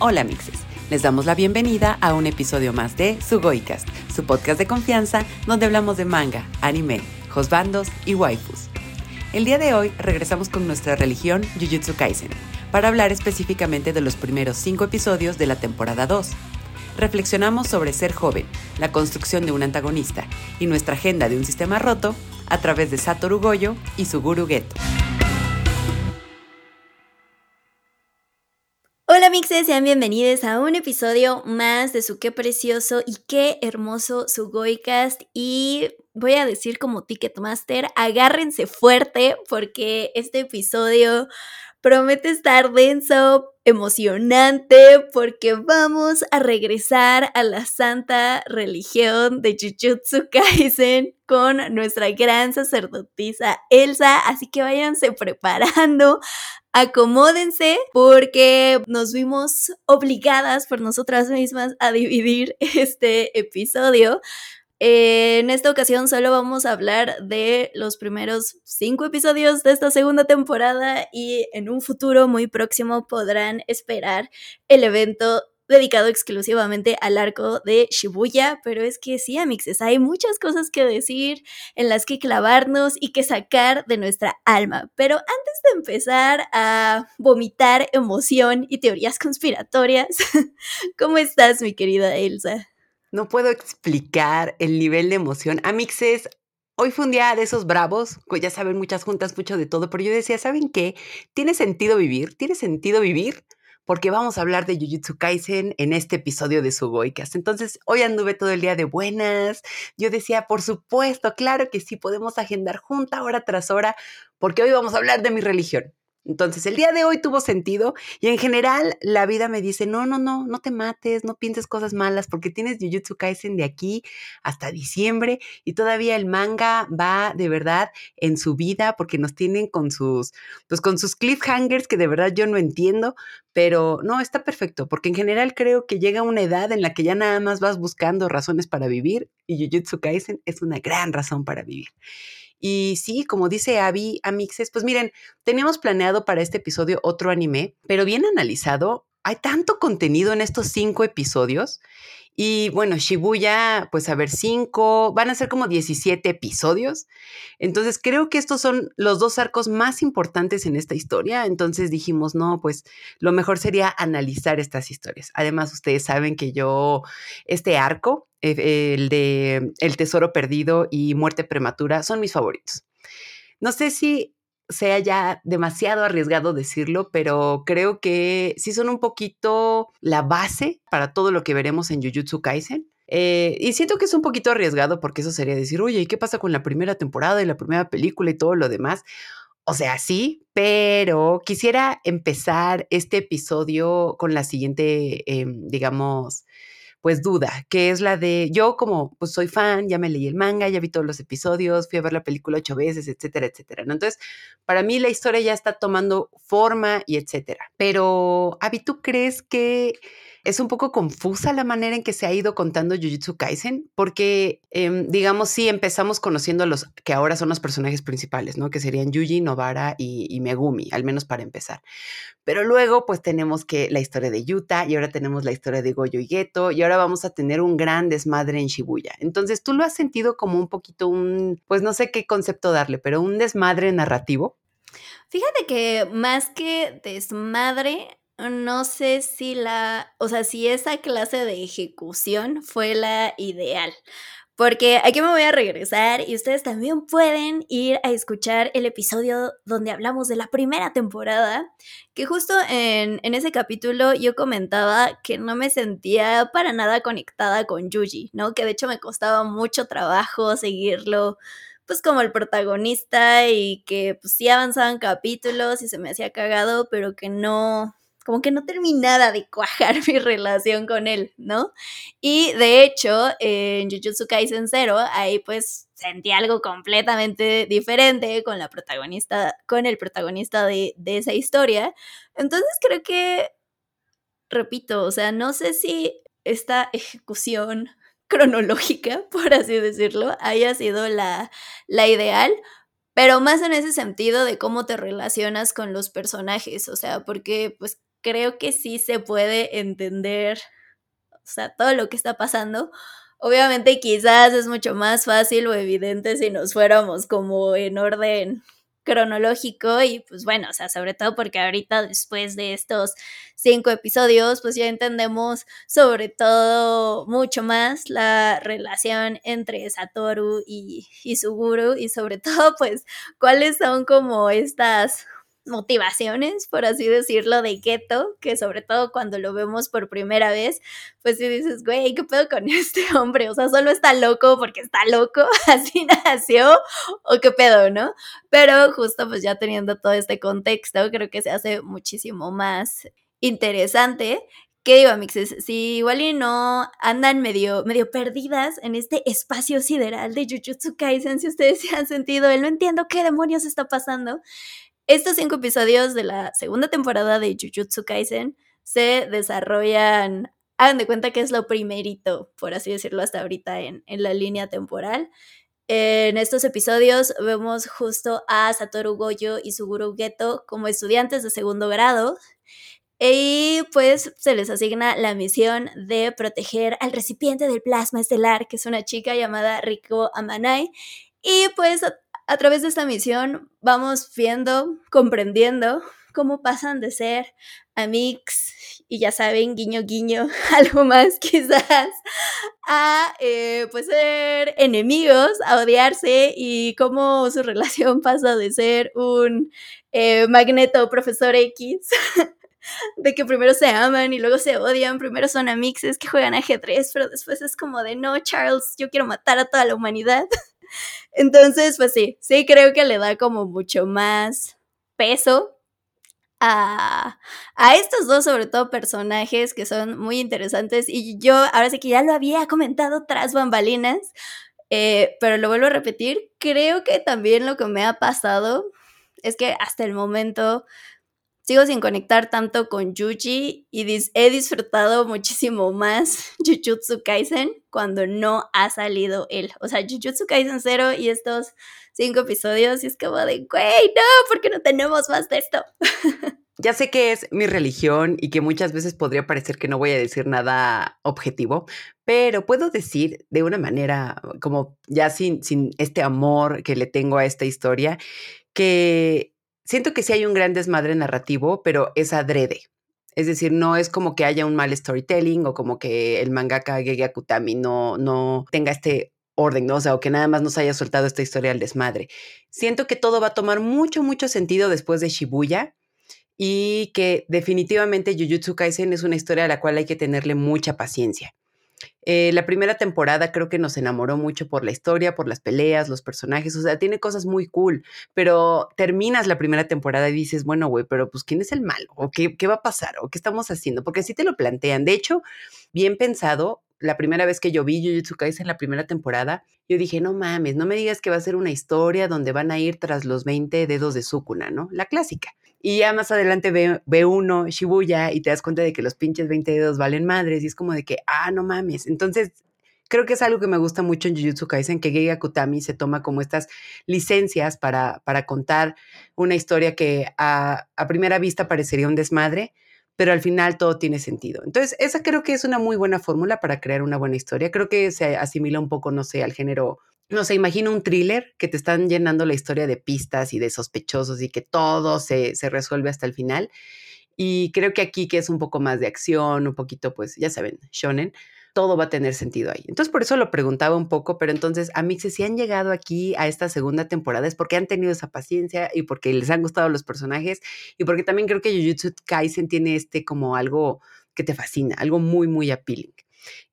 Hola mixes, les damos la bienvenida a un episodio más de Sugoicast, su podcast de confianza donde hablamos de manga, anime, josbandos y waifus. El día de hoy regresamos con nuestra religión Jujutsu Kaisen para hablar específicamente de los primeros cinco episodios de la temporada 2. Reflexionamos sobre ser joven, la construcción de un antagonista y nuestra agenda de un sistema roto a través de Satoru Goyo y Suguru Geto. Sean bienvenidos a un episodio más de su qué precioso y qué hermoso Goicast. Y voy a decir como Ticketmaster, agárrense fuerte porque este episodio promete estar denso, emocionante, porque vamos a regresar a la santa religión de Jujutsu Kaisen con nuestra gran sacerdotisa Elsa, así que váyanse preparando acomódense porque nos vimos obligadas por nosotras mismas a dividir este episodio. en esta ocasión solo vamos a hablar de los primeros cinco episodios de esta segunda temporada y en un futuro muy próximo podrán esperar el evento dedicado exclusivamente al arco de Shibuya, pero es que sí, amixes, hay muchas cosas que decir, en las que clavarnos y que sacar de nuestra alma. Pero antes de empezar a vomitar emoción y teorías conspiratorias, ¿cómo estás, mi querida Elsa? No puedo explicar el nivel de emoción. Amixes, Hoy fue un día de esos bravos, ya saben, muchas juntas, mucho de todo, pero yo decía, ¿saben qué? ¿Tiene sentido vivir? ¿Tiene sentido vivir? Porque vamos a hablar de Jujutsu Kaisen en este episodio de Sugoicast. Entonces, hoy anduve todo el día de buenas. Yo decía, por supuesto, claro que sí, podemos agendar junta hora tras hora, porque hoy vamos a hablar de mi religión. Entonces, el día de hoy tuvo sentido y en general la vida me dice, no, no, no, no te mates, no pienses cosas malas porque tienes Jujutsu Kaisen de aquí hasta diciembre y todavía el manga va de verdad en su vida porque nos tienen con sus, pues con sus cliffhangers que de verdad yo no entiendo, pero no, está perfecto porque en general creo que llega una edad en la que ya nada más vas buscando razones para vivir y Jujutsu Kaisen es una gran razón para vivir. Y sí, como dice Abby, Amixes, pues miren, teníamos planeado para este episodio otro anime, pero bien analizado, hay tanto contenido en estos cinco episodios y bueno, Shibuya, pues a ver, cinco, van a ser como 17 episodios. Entonces creo que estos son los dos arcos más importantes en esta historia. Entonces dijimos, no, pues lo mejor sería analizar estas historias. Además, ustedes saben que yo, este arco, eh, el de El Tesoro Perdido y Muerte Prematura, son mis favoritos. No sé si sea ya demasiado arriesgado decirlo, pero creo que sí son un poquito la base para todo lo que veremos en Jujutsu Kaisen. Eh, y siento que es un poquito arriesgado porque eso sería decir, oye, ¿y qué pasa con la primera temporada y la primera película y todo lo demás? O sea, sí, pero quisiera empezar este episodio con la siguiente, em, digamos, pues duda, que es la de yo como pues soy fan, ya me leí el manga, ya vi todos los episodios, fui a ver la película ocho veces, etcétera, etcétera. Entonces, para mí la historia ya está tomando forma y etcétera. Pero, Avi, ¿tú crees que es un poco confusa la manera en que se ha ido contando Jujutsu Kaisen, porque, em, digamos, sí empezamos conociendo a los que ahora son los personajes principales, ¿no? Que serían Yuji, Nobara y, Megumi, al menos para empezar. Pero luego, pues tenemos que la historia de Yuta y ahora tenemos la historia de Goyo y Geto y ahora vamos a tener un gran desmadre en Shibuya. Entonces, ¿tú lo has sentido como un poquito un, pues no sé qué concepto darle, pero un desmadre narrativo? Fíjate que más que desmadre, no sé si la, o sea, si esa clase de ejecución fue la ideal. Porque aquí me voy a regresar y ustedes también pueden ir a escuchar el episodio donde hablamos de la primera temporada, que justo en, ese capítulo yo comentaba que no me sentía para nada conectada con Yuji, ¿no? Que de hecho me costaba mucho trabajo seguirlo pues como el protagonista y que pues sí avanzaban capítulos y se me hacía cagado, pero que no, como que no terminaba de cuajar mi relación con él, ¿no? Y de hecho, en Jujutsu Kaisen Zero, ahí pues sentí algo completamente diferente con la protagonista, con el protagonista de, de esa historia. Entonces creo que, repito, o sea, no sé si esta ejecución cronológica, por así decirlo, haya sido la, la ideal, pero más en ese sentido de cómo te relacionas con los personajes, o sea, porque pues creo que sí se puede entender, o sea, todo lo que está pasando. Obviamente quizás es mucho más fácil o evidente si nos fuéramos como en orden cronológico y pues bueno, o sea, sobre todo porque ahorita después de estos cinco episodios, pues ya entendemos sobre todo mucho más la relación entre Satoru y, y Suguru y sobre todo pues cuáles son como estas motivaciones, por así decirlo, de Keto, que sobre todo cuando lo vemos por primera vez, pues si dices, güey, ¿qué pedo con este hombre? O sea, solo está loco porque está loco, así nació, o qué pedo, ¿no? Pero justo pues ya teniendo todo este contexto, creo que se hace muchísimo más interesante ¿Qué digo, amixes? Si igual y no andan medio, medio perdidas en este espacio sideral de Jujutsu Kaisen, si ustedes se han sentido, él no entiendo qué demonios está pasando. Estos cinco episodios de la segunda temporada de Jujutsu Kaisen se desarrollan, hagan de cuenta que es lo primerito, por así decirlo, hasta ahorita en, en la línea temporal. En estos episodios vemos justo a Satoru Goyo y Suguru Geto como estudiantes de segundo grado y pues se les asigna la misión de proteger al recipiente del plasma estelar, que es una chica llamada Riko Amanai. Y pues a través de esta misión vamos viendo, comprendiendo cómo pasan de ser amigos y ya saben, guiño, guiño, algo más quizás, a eh, pues ser enemigos, a odiarse y cómo su relación pasa de ser un eh, magneto profesor X. de que primero se aman y luego se odian, primero son amixes que juegan ajedrez, pero después es como de no, Charles, yo quiero matar a toda la humanidad. Entonces, pues sí, sí creo que le da como mucho más peso a, a, estos dos, sobre todo personajes que son muy interesantes. Y yo ahora sí que ya lo había comentado tras bambalinas, eh, pero lo vuelvo a repetir. Creo que también lo que me ha pasado es que hasta el momento sigo sin conectar tanto con Yuji y he disfrutado muchísimo más Jujutsu Kaisen cuando no ha salido él. O sea, Jujutsu Kaisen 0 y estos cinco episodios y es como de, güey, no, porque no tenemos más de esto. Ya sé que es mi religión y que muchas veces podría parecer que no voy a decir nada objetivo, pero puedo decir de una manera como ya sin, sin este amor que le tengo a esta historia, que siento que sí hay un gran desmadre narrativo, pero es adrede. Es decir, no es como que haya un mal storytelling o como que el mangaka Gege Akutami no, no tenga este orden, ¿no? O sea, o que nada más nos haya soltado esta historia al desmadre. Siento que todo va a tomar mucho, mucho sentido después de Shibuya y que definitivamente Jujutsu Kaisen es una historia a la cual hay que tenerle mucha paciencia. Eh, la primera temporada creo que nos enamoró mucho por la historia, por las peleas, los personajes, o sea, tiene cosas muy cool, pero terminas la primera temporada y dices, bueno, güey, pero pues ¿quién es el malo? ¿O qué, qué va a pasar? ¿O qué estamos haciendo? Porque así te lo plantean. De hecho, bien pensado, la primera vez que yo vi Jujutsu Kaisen en la primera temporada, yo dije, no mames, no me digas que va a ser una historia donde van a ir tras los 20 dedos de Sukuna, ¿no? La clásica. Y ya más adelante ve, uno Shibuya y te das cuenta de que los pinches 20 dedos valen madres y es como de que, ah, no mames. Entonces, creo que es algo que me gusta mucho en Jujutsu Kaisen, que Geiga Kutami se toma como estas licencias para, para contar una historia que a, a primera vista parecería un desmadre, pero al final todo tiene sentido. Entonces, esa creo que es una muy buena fórmula para crear una buena historia. Creo que se asimila un poco, no sé, al género no sé, imagino un thriller que te están llenando la historia de pistas y de sospechosos y que todo se, se, resuelve hasta el final. Y creo que aquí, que es un poco más de acción, un poquito, pues, ya saben, shonen, todo va a tener sentido ahí. Entonces, por eso lo preguntaba un poco, pero entonces, a mí, si han llegado aquí a esta segunda temporada es porque han tenido esa paciencia y porque les han gustado los personajes y porque también creo que Jujutsu Kaisen tiene este como algo que te fascina, algo muy, muy appealing.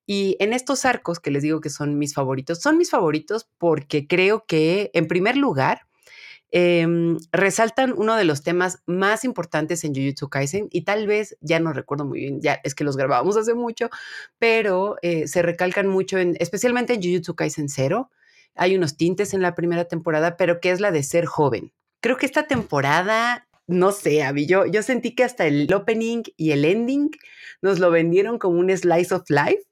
Y en estos arcos que les digo que son mis favoritos, son mis favoritos porque creo que, en primer lugar, em, resaltan uno de los temas más importantes en Jujutsu Kaisen y tal vez ya no recuerdo muy bien, ya es que los grabamos hace mucho, pero eh, se recalcan mucho, en, especialmente en Jujutsu Kaisen 0. Hay unos tintes en la primera temporada, pero que es la de ser joven. Creo que esta temporada no sé, Abby, yo, yo sentí que hasta el opening y el ending nos lo vendieron como un slice of life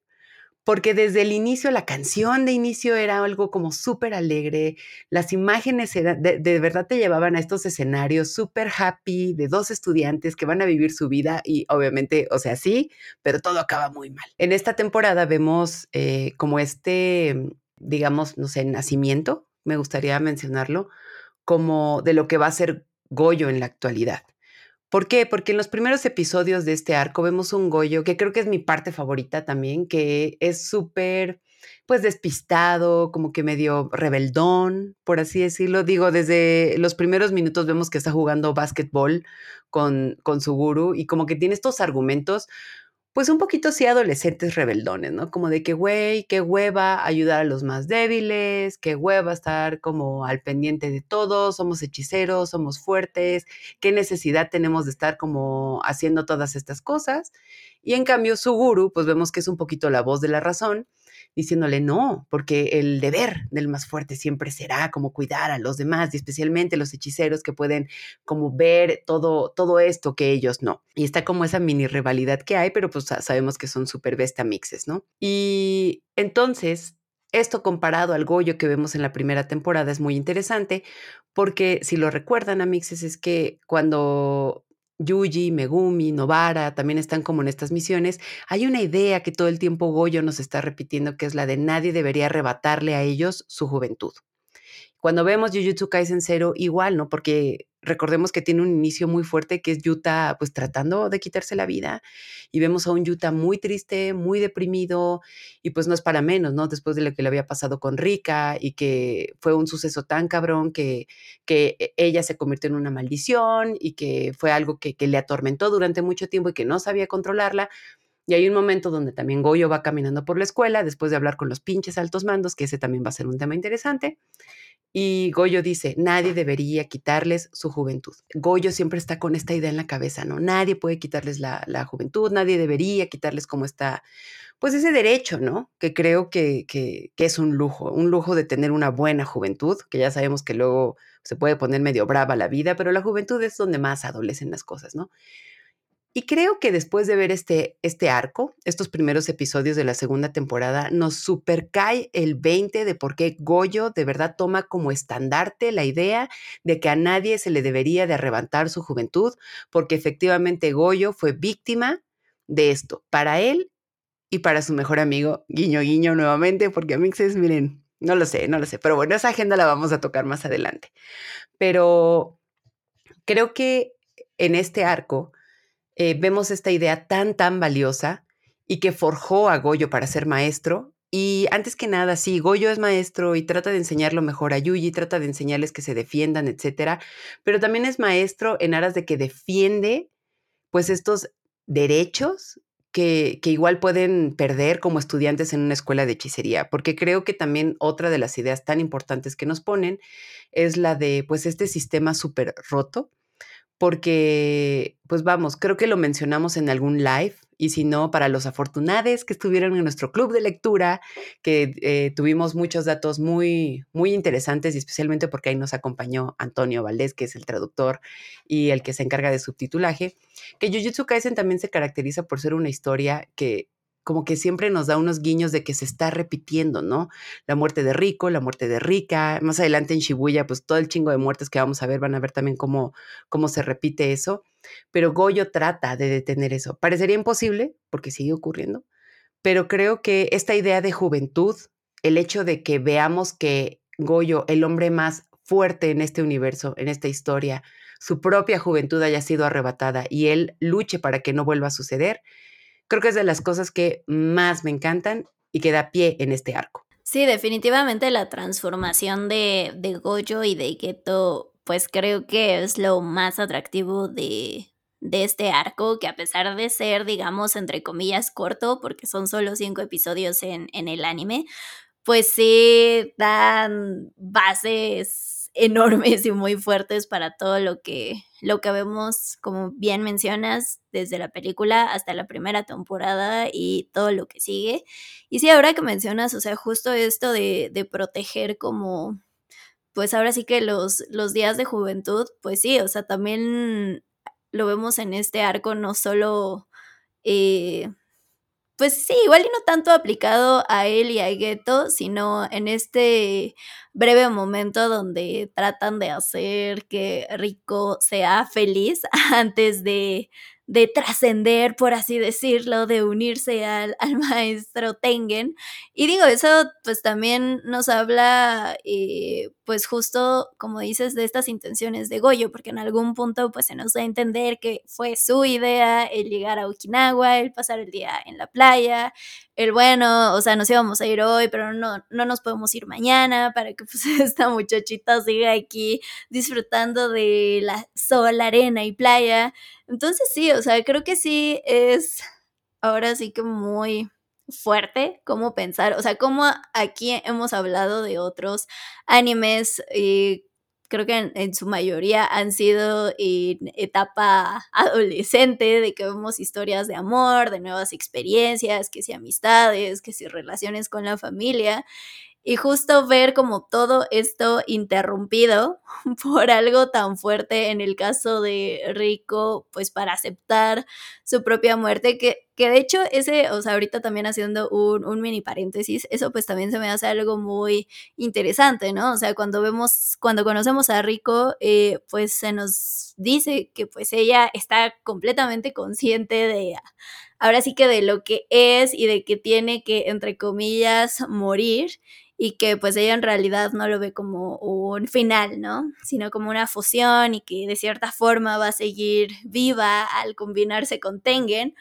porque desde el inicio, la canción de inicio era algo como súper alegre, las imágenes de, de, verdad te llevaban a estos escenarios súper happy de dos estudiantes que van a vivir su vida y obviamente, o sea, sí, pero todo acaba muy mal. En esta temporada vemos eh, como este, digamos, no sé, nacimiento, me gustaría mencionarlo, como de lo que va a ser Goyo en la actualidad. ¿Por qué? Porque en los primeros episodios de este arco vemos un Goyo, que creo que es mi parte favorita también, que es súper, pues despistado, como que medio rebeldón, por así decirlo. Digo, desde los primeros minutos vemos que está jugando básquetbol con, con su guru y como que tiene estos argumentos pues un poquito sí adolescentes rebeldones, ¿no? Como de que, güey, qué hueva ayudar a los más débiles, qué hueva estar como al pendiente de todos, somos hechiceros, somos fuertes, qué necesidad tenemos de estar como haciendo todas estas cosas. Y en cambio, su guru, pues vemos que es un poquito la voz de la razón diciéndole no, porque el deber del más fuerte siempre será como cuidar a los demás y especialmente los hechiceros que pueden como ver todo, todo esto que ellos no. Y está como esa mini rivalidad que hay, pero pues sabemos que son súper besta mixes, ¿no? Y entonces esto comparado al Goyo que vemos en la primera temporada es muy interesante porque si lo recuerdan a Mixes es que cuando Yuji, Megumi, Novara también están como en estas misiones, hay una idea que todo el tiempo Goyo nos está repitiendo, que es la de nadie debería arrebatarle a ellos su juventud. Cuando vemos Jujutsu Kaisen Zero, igual, ¿no? Porque recordemos que tiene un inicio muy fuerte que es Yuta pues tratando de quitarse la vida y vemos a un Yuta muy triste, muy deprimido y pues no es para menos, ¿no? Después de lo que le había pasado con Rika y que fue un suceso tan cabrón que, que e, ella se convirtió en una maldición y que fue algo que, que le atormentó durante mucho tiempo y que no sabía controlarla. Y hay un momento donde también Goyo va caminando por la escuela después de hablar con los pinches altos mandos, que ese también va a ser un tema interesante. Y Goyo dice, nadie debería quitarles su juventud. Goyo siempre está con esta idea en la cabeza, ¿no? Nadie puede quitarles la, juventud, nadie debería quitarles como está, pues ese derecho, ¿no? Que creo que, que, que, es un lujo, un lujo de tener una buena juventud, que ya sabemos que luego se puede poner medio brava la vida, pero la juventud es donde más adolecen las cosas, ¿no? Y creo que después de ver este, este arco, estos primeros episodios de la segunda temporada, nos supercae el 20 de por qué Goyo de verdad toma como estandarte la idea de que a nadie se le debería de arrebatar su juventud, porque efectivamente Goyo fue víctima de esto, para él y para su mejor amigo, guiño guiño nuevamente, porque a Mixes, miren, no lo sé, no lo sé, pero bueno, esa agenda la vamos a tocar más adelante. Pero creo que en este arco, eh, vemos esta idea tan, tan valiosa y que forjó a Goyo para ser maestro. Y antes que nada, sí, Goyo es maestro y trata de enseñarlo mejor a Yuji, trata de enseñarles que se defiendan, etcétera, pero también es maestro en aras de que defiende pues estos derechos que, que, igual pueden perder como estudiantes en una escuela de hechicería, porque creo que también otra de las ideas tan importantes que nos ponen es la de pues este sistema súper roto porque, pues vamos, creo que lo mencionamos en algún live y si no, para los afortunados que estuvieron en nuestro club de lectura, que eh, tuvimos muchos datos muy, muy interesantes y especialmente porque ahí nos acompañó Antonio Valdés, que es el traductor y el que se encarga de subtitulaje, que Jujutsu Kaisen también se caracteriza por ser una historia que como que siempre nos da unos guiños de que se está repitiendo, ¿no? La muerte de Rico, la muerte de Rica, más adelante en Shibuya, pues todo el chingo de muertes que vamos a ver, van a ver también cómo, cómo se repite eso, pero Goyo trata de detener eso. Parecería imposible, porque sigue ocurriendo, pero creo que esta idea de juventud, el hecho de que veamos que Goyo, el hombre más fuerte en este universo, en esta historia, su propia juventud haya sido arrebatada y él luche para que no vuelva a suceder, creo que es de las cosas que más me encantan y que da pie en este arco. Sí, definitivamente la transformación de, de Gojo y de Geto, pues creo que es lo más atractivo de, de este arco, que a pesar de ser, digamos, entre comillas, corto, porque son solo cinco episodios en, en el anime, pues sí dan bases enormes y muy fuertes para todo lo que, lo que vemos, como bien mencionas, desde la película hasta la primera temporada y todo lo que sigue. Y sí, ahora que mencionas, o sea, justo esto de, de proteger como, pues ahora sí que los, los días de juventud, pues sí, o sea, también lo vemos en este arco, no solo... Eh, pues sí, igual y no tanto aplicado a él y a Geto, sino en este breve momento donde tratan de hacer que Rico sea feliz antes de de trascender, por así decirlo, de unirse al, al, maestro Tengen. Y digo, eso pues también nos habla, eh, pues justo como dices, de estas intenciones de Goyo, porque en algún punto pues se nos da a entender que fue su idea el llegar a Okinawa, el pasar el día en la playa, el bueno, o sea, nos íbamos a ir hoy, pero no, no nos podemos ir mañana para que pues esta muchachita siga aquí disfrutando de la sol, arena y playa. Entonces sí, o sea, creo que sí es ahora sí que muy fuerte cómo pensar, o sea, como aquí hemos hablado de otros animes y creo que en, su mayoría han sido en etapa adolescente, de que vemos historias de amor, de nuevas experiencias, que si amistades, que si relaciones con la familia. Y justo ver como todo esto interrumpido por algo tan fuerte en el caso de Rico, pues para aceptar su propia muerte, que, que de hecho ese, o sea, ahorita también haciendo un, un, mini paréntesis, eso pues también se me hace algo muy interesante, ¿no? O sea, cuando vemos, cuando conocemos a Rico, eh, pues se nos dice que pues ella está completamente consciente de ahora sí que de lo que es y de que tiene que, entre comillas, morir y que pues ella en realidad no lo ve como un final, ¿no? Sino como una fusión y que de cierta forma va a seguir viva al combinarse con Tengen.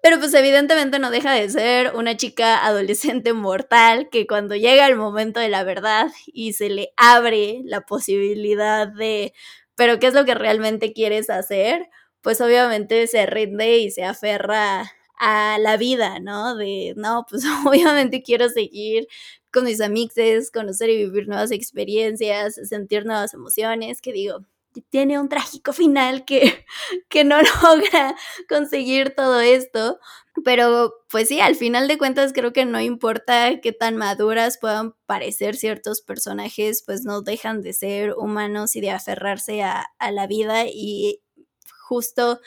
Pero pues evidentemente no deja de ser una chica adolescente mortal que cuando llega el momento de la verdad y se le abre la posibilidad de, pero ¿qué es lo que realmente quieres hacer? Pues obviamente se rinde y se aferra a la vida, ¿no? De, no, pues obviamente quiero seguir con mis amixes, conocer y vivir nuevas experiencias, sentir nuevas emociones, que digo, tiene un trágico final que, que no logra conseguir todo esto. Pero pues sí, al final de cuentas creo que no importa qué tan maduras puedan parecer ciertos personajes, pues no dejan de ser humanos y de aferrarse a, a la vida y justo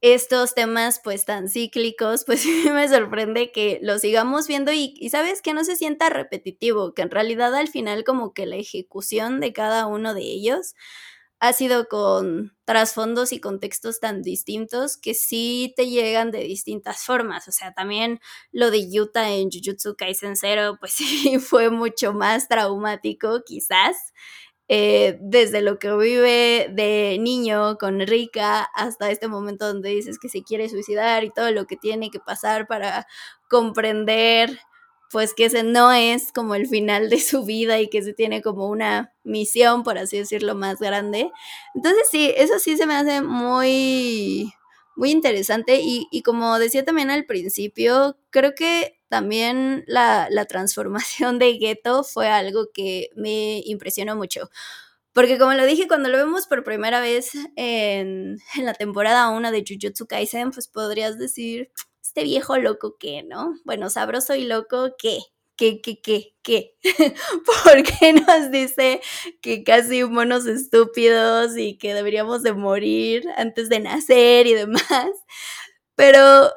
estos temas pues tan cíclicos, pues me sorprende que lo sigamos viendo y, sabes que no se sienta repetitivo, que en realidad al final como que la ejecución de cada uno de ellos ha sido con trasfondos y contextos tan distintos que sí te llegan de distintas formas. O sea, también lo de Yuta en Jujutsu Kaisen Zero, pues sí fue mucho más traumático quizás. Eh, desde lo que vive de niño con Rika hasta este momento donde dices que se quiere suicidar y todo lo que tiene que pasar para comprender pues que ese no es como el final de su vida y que se tiene como una misión, por así decirlo, más grande. Entonces sí, eso sí se me hace muy, muy interesante y, y como decía también al principio, creo que también la, transformación de Geto fue algo que me impresionó mucho. Porque como lo dije, cuando lo vemos por primera vez en, la temporada 1 de Jujutsu Kaisen, pues podrías decir, este viejo loco qué, ¿no? Bueno, sabroso y loco qué, qué, qué, qué, qué. ¿Por qué nos dice que casi monos estúpidos y que deberíamos de morir antes de nacer y demás? Pero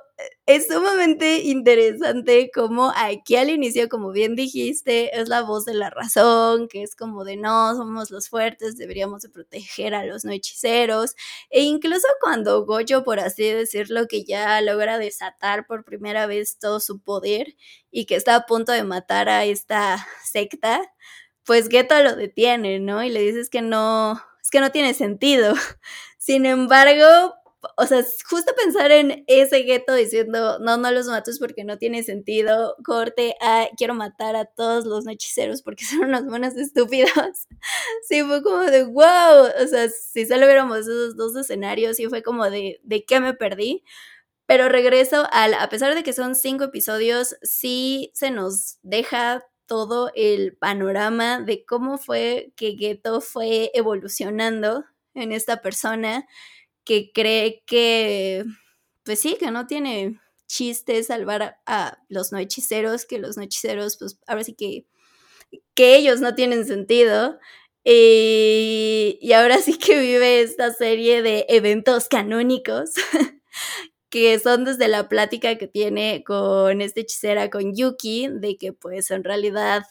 es sumamente interesante como aquí al inicio, como bien dijiste, es la voz de la razón, que es como de no, somos los fuertes, deberíamos de proteger a los no hechiceros. E incluso cuando Goyo, por así decirlo, que ya logra desatar por primera vez todo su poder y que está a punto de matar a esta secta, pues Geto lo detiene, ¿no? Y le dices que no, es que no tiene sentido. Sin embargo, o sea, justo pensar en ese gueto diciendo, no, no los matos porque no tiene sentido, corte a, quiero matar a todos los hechiceros porque son unos monos estúpidos. sí, fue como de, wow, o sea, si solo viéramos esos dos escenarios, sí fue como de, ¿de qué me perdí? Pero regreso al, a pesar de que son cinco episodios, sí se nos deja todo el panorama de cómo fue que Geto fue evolucionando en esta persona que cree que, pues sí, que no tiene chiste salvar a, los no hechiceros, que los no hechiceros, pues ahora sí que, que ellos no tienen sentido. Y, ahora sí que vive esta serie de eventos canónicos que son desde la plática que tiene con esta hechicera, con Yuki, de que pues en realidad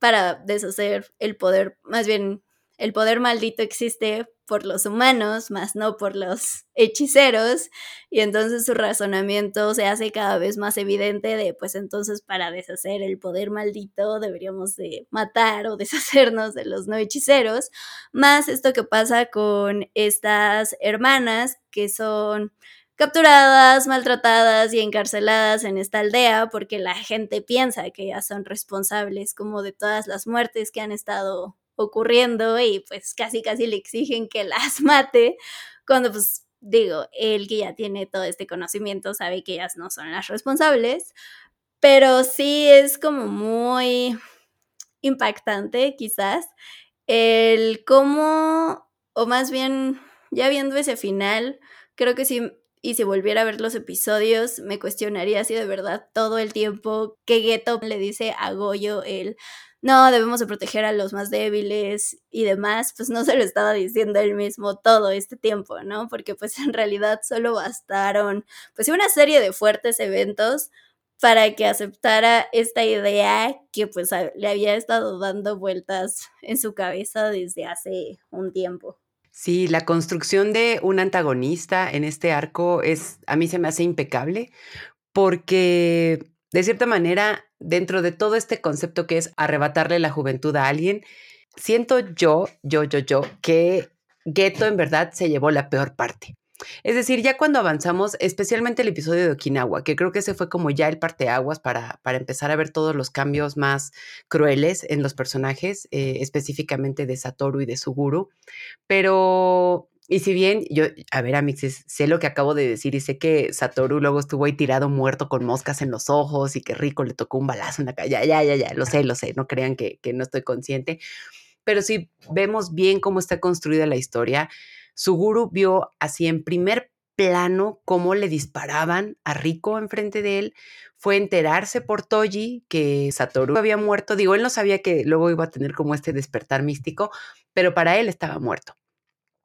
para deshacer el poder, más bien el poder maldito existe por los humanos, más no por los hechiceros, y entonces su razonamiento se hace cada vez más evidente de, pues entonces para deshacer el poder maldito deberíamos de matar o deshacernos de los no hechiceros, más esto que pasa con estas hermanas que son capturadas, maltratadas y encarceladas en esta aldea porque la gente piensa que ellas son responsables como de todas las muertes que han estado ocurriendo y pues casi casi le exigen que las mate cuando pues digo, él que ya tiene todo este conocimiento sabe que ellas no son las responsables, pero sí es como muy impactante quizás el cómo, o más bien ya viendo ese final, creo que sí y si volviera a ver los episodios, me cuestionaría si de verdad todo el tiempo que Geto le dice a Goyo el no, debemos de proteger a los más débiles y demás, pues no se lo estaba diciendo él mismo todo este tiempo, ¿no? Porque pues en realidad solo bastaron pues una serie de fuertes eventos para que aceptara esta idea que pues le había estado dando vueltas en su cabeza desde hace un tiempo. Sí, la construcción de un antagonista en este arco es, a mí se me hace impecable, porque de cierta manera, dentro de todo este concepto que es arrebatarle la juventud a alguien, siento yo, yo, yo, yo, que Geto en verdad se llevó la peor parte. Es decir, ya cuando avanzamos, especialmente el episodio de Okinawa, que creo que ese fue como ya el parteaguas para, para empezar a ver todos los cambios más crueles en los personajes, eh, específicamente de Satoru y de Suguru. Pero y si bien yo, a ver, Amixes, sé lo que acabo de decir y sé que Satoru luego estuvo ahí tirado muerto con moscas en los ojos y que Rico le tocó un balazo en la calle. Ya, ya, ya, ya, lo sé, lo sé, no crean que, que no estoy consciente. Pero si vemos bien cómo está construida la historia, Suguru vio así en primer plano cómo le disparaban a Rico enfrente de él. Fue enterarse por Toji que Satoru había muerto. Digo, él no sabía que luego iba a tener como este despertar místico, pero para él estaba muerto.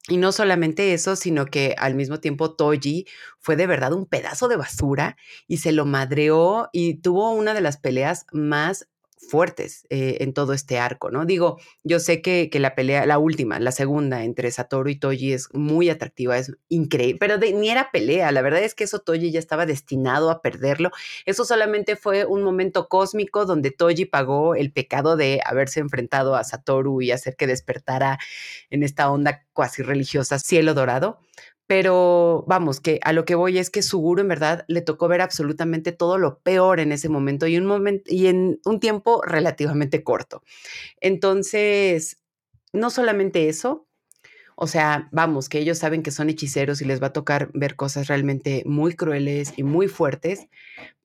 Y no solamente eso, sino que al mismo tiempo Toji fue de verdad un pedazo de basura y se lo madreó y tuvo una de las peleas más fuertes eh, en todo este arco, ¿no? Digo, yo sé que, que, la pelea, la última, la segunda entre Satoru y Toji es muy atractiva, es increíble, pero ni era pelea, la verdad es que eso Toji ya estaba destinado a perderlo, eso solamente fue un momento cósmico donde Toji pagó el pecado de haberse enfrentado a Satoru y hacer que despertara en esta onda cuasi religiosa cielo dorado, pero vamos, que a lo que voy es que Suguru en verdad le tocó ver absolutamente todo lo peor en ese momento y, un momento, y en un tiempo relativamente corto. Entonces, no solamente eso, o sea, vamos, que ellos saben que son hechiceros y les va a tocar ver cosas realmente muy crueles y muy fuertes,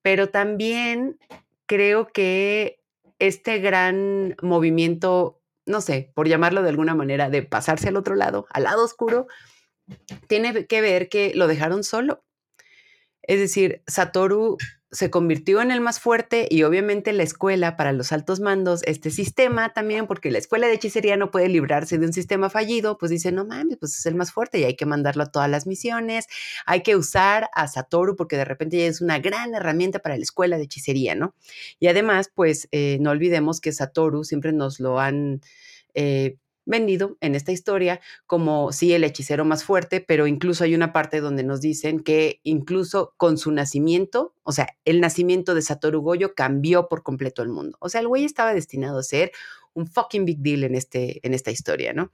pero también creo que este gran movimiento, no sé, por llamarlo de alguna manera, de pasarse al otro lado, al lado oscuro, tiene que ver que lo dejaron solo. Es decir, Satoru se convirtió en el más fuerte y obviamente la escuela para los altos mandos, este sistema también, porque la escuela de hechicería no puede librarse de un sistema fallido, pues dice, no mames, pues es el más fuerte y hay que mandarlo a todas las misiones, hay que usar a Satoru porque de repente ya es una gran herramienta para la escuela de hechicería, ¿no? Y además, pues eh, no olvidemos que Satoru siempre nos lo han... Eh, vendido en esta historia como sí el hechicero más fuerte, pero incluso hay una parte donde nos dicen que incluso con su nacimiento, o sea, el nacimiento de Satoru Goyo cambió por completo el mundo. O sea, el güey estaba destinado a ser un fucking big deal en, este, en esta historia, ¿no?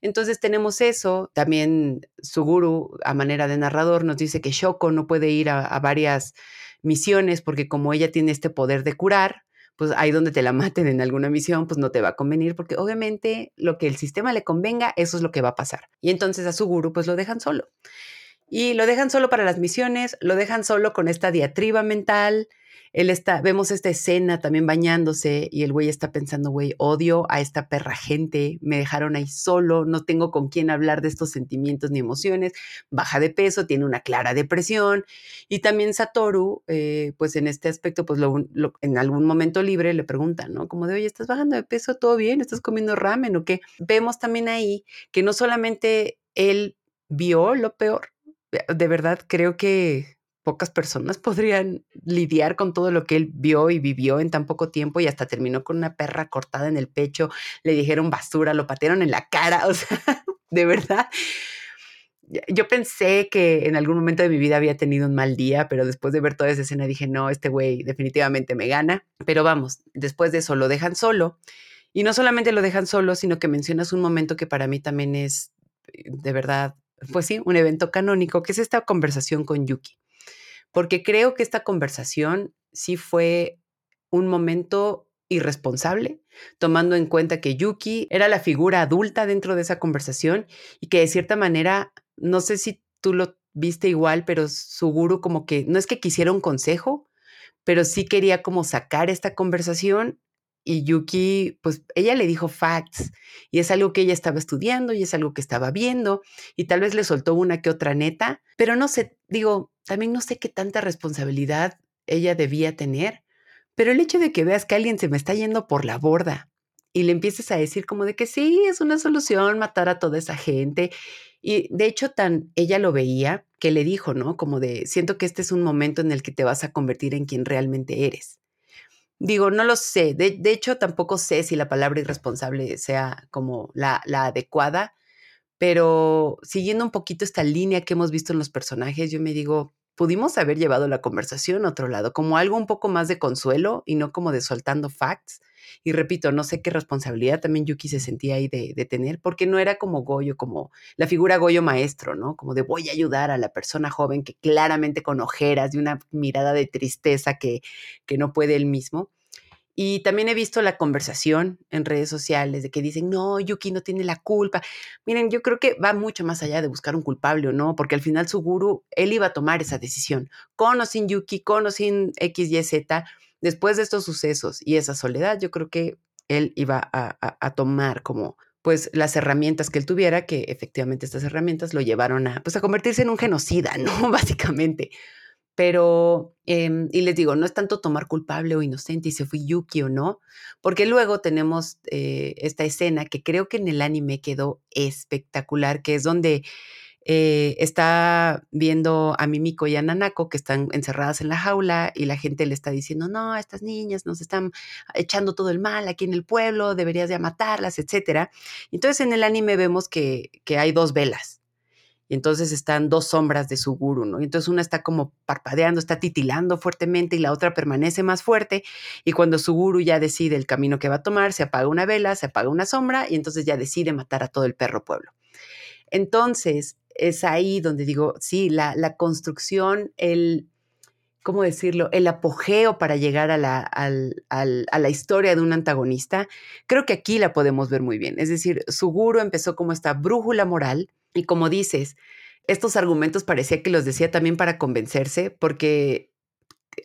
Entonces tenemos eso, también Suguru a manera de narrador nos dice que Shoko no puede ir a varias misiones porque como ella tiene este poder de curar, pues ahí donde te la maten en alguna misión, pues no te va a convenir porque obviamente lo que el sistema le convenga, eso es lo que va a pasar. Y entonces a su guru pues lo dejan solo. Y lo dejan solo para las misiones, lo dejan solo con esta diatriba mental, él está, vemos esta escena también bañándose y el güey está pensando, güey, odio a esta perra gente, me dejaron ahí solo, no tengo con quién hablar de estos sentimientos ni emociones, baja de peso, tiene una clara depresión y también Satoru, eh, pues en este aspecto, pues en algún momento libre le preguntan, ¿no? Como de, oye, ¿estás bajando de peso? ¿Todo bien? ¿Estás comiendo ramen o qué? Vemos también ahí que no solamente él vio lo peor, de verdad creo que pocas personas podrían lidiar con todo lo que él vio y vivió en tan poco tiempo y hasta terminó con una perra cortada en el pecho, le dijeron basura, lo patearon en la cara, o sea, de verdad. Yo pensé que en algún momento de mi vida había tenido un mal día, pero después de ver toda esa escena dije, no, este güey definitivamente me gana. Pero vamos, después de eso lo dejan solo. Y no solamente lo dejan solo, sino que mencionas un momento que para mí también es de verdad, pues sí, un evento canónico, que es esta conversación con Yuki porque creo que esta conversación sí fue un momento irresponsable, tomando en cuenta que Yuki era la figura adulta dentro de esa conversación y que de cierta manera, no sé si tú lo viste igual, pero Suguru como que no es que quisiera un consejo, pero sí quería como sacar esta conversación y Yuki, pues ella le dijo facts y es algo que ella estaba estudiando y es algo que estaba viendo y tal vez le soltó una que otra neta, pero no sé, digo, también no sé qué tanta responsabilidad ella debía tener, pero el hecho de que veas que alguien se me está yendo por la borda y le empieces a decir como de que sí, es una solución matar a toda esa gente. Y de hecho, tan ella lo veía que le dijo, ¿no? Como de, siento que este es un momento en el que te vas a convertir en quien realmente eres. Digo, no lo sé. De, hecho, tampoco sé si la palabra irresponsable sea como la, la adecuada, pero siguiendo un poquito esta línea que hemos visto en los personajes, yo me digo, pudimos haber llevado la conversación a otro lado, como algo un poco más de consuelo y no como de soltando facts. Y repito, no sé qué responsabilidad también Yuki se sentía ahí de, de, tener, porque no era como Goyo, como la figura Goyo maestro, ¿no? Como de voy a ayudar a la persona joven que claramente con ojeras y una mirada de tristeza que, que no puede él mismo. Y también he visto la conversación en redes sociales de que dicen, no, Yuki no tiene la culpa. Miren, yo creo que va mucho más allá de buscar un culpable o no, porque al final su guru, él iba a tomar esa decisión, con o sin Yuki, con o sin X, Y, Z. Después de estos sucesos y esa soledad, yo creo que él iba a, tomar como pues las herramientas que él tuviera, que efectivamente estas herramientas lo llevaron a, pues a convertirse en un genocida, ¿no? Básicamente. Pero, em, y les digo, no es tanto tomar culpable o inocente y se fue Yuki o no, porque luego tenemos eh, esta escena que creo que en el anime quedó espectacular, que es donde eh, está viendo a Mimiko y a Nanako que están encerradas en la jaula y la gente le está diciendo, no, estas niñas nos están echando todo el mal aquí en el pueblo, deberías de matarlas, etc. Entonces en el anime vemos que, que hay dos velas y entonces están dos sombras de su guru, ¿no? Entonces una está como parpadeando, está titilando fuertemente y la otra permanece más fuerte. Y cuando su guru ya decide el camino que va a tomar, se apaga una vela, se apaga una sombra y entonces ya decide matar a todo el perro pueblo. Entonces es ahí donde digo, sí, la, la construcción, el, ¿cómo decirlo? El apogeo para llegar a la, a la historia de un antagonista, creo que aquí la podemos ver muy bien. Es decir, su guru empezó como esta brújula moral y como dices, estos argumentos parecía que los decía también para convencerse, porque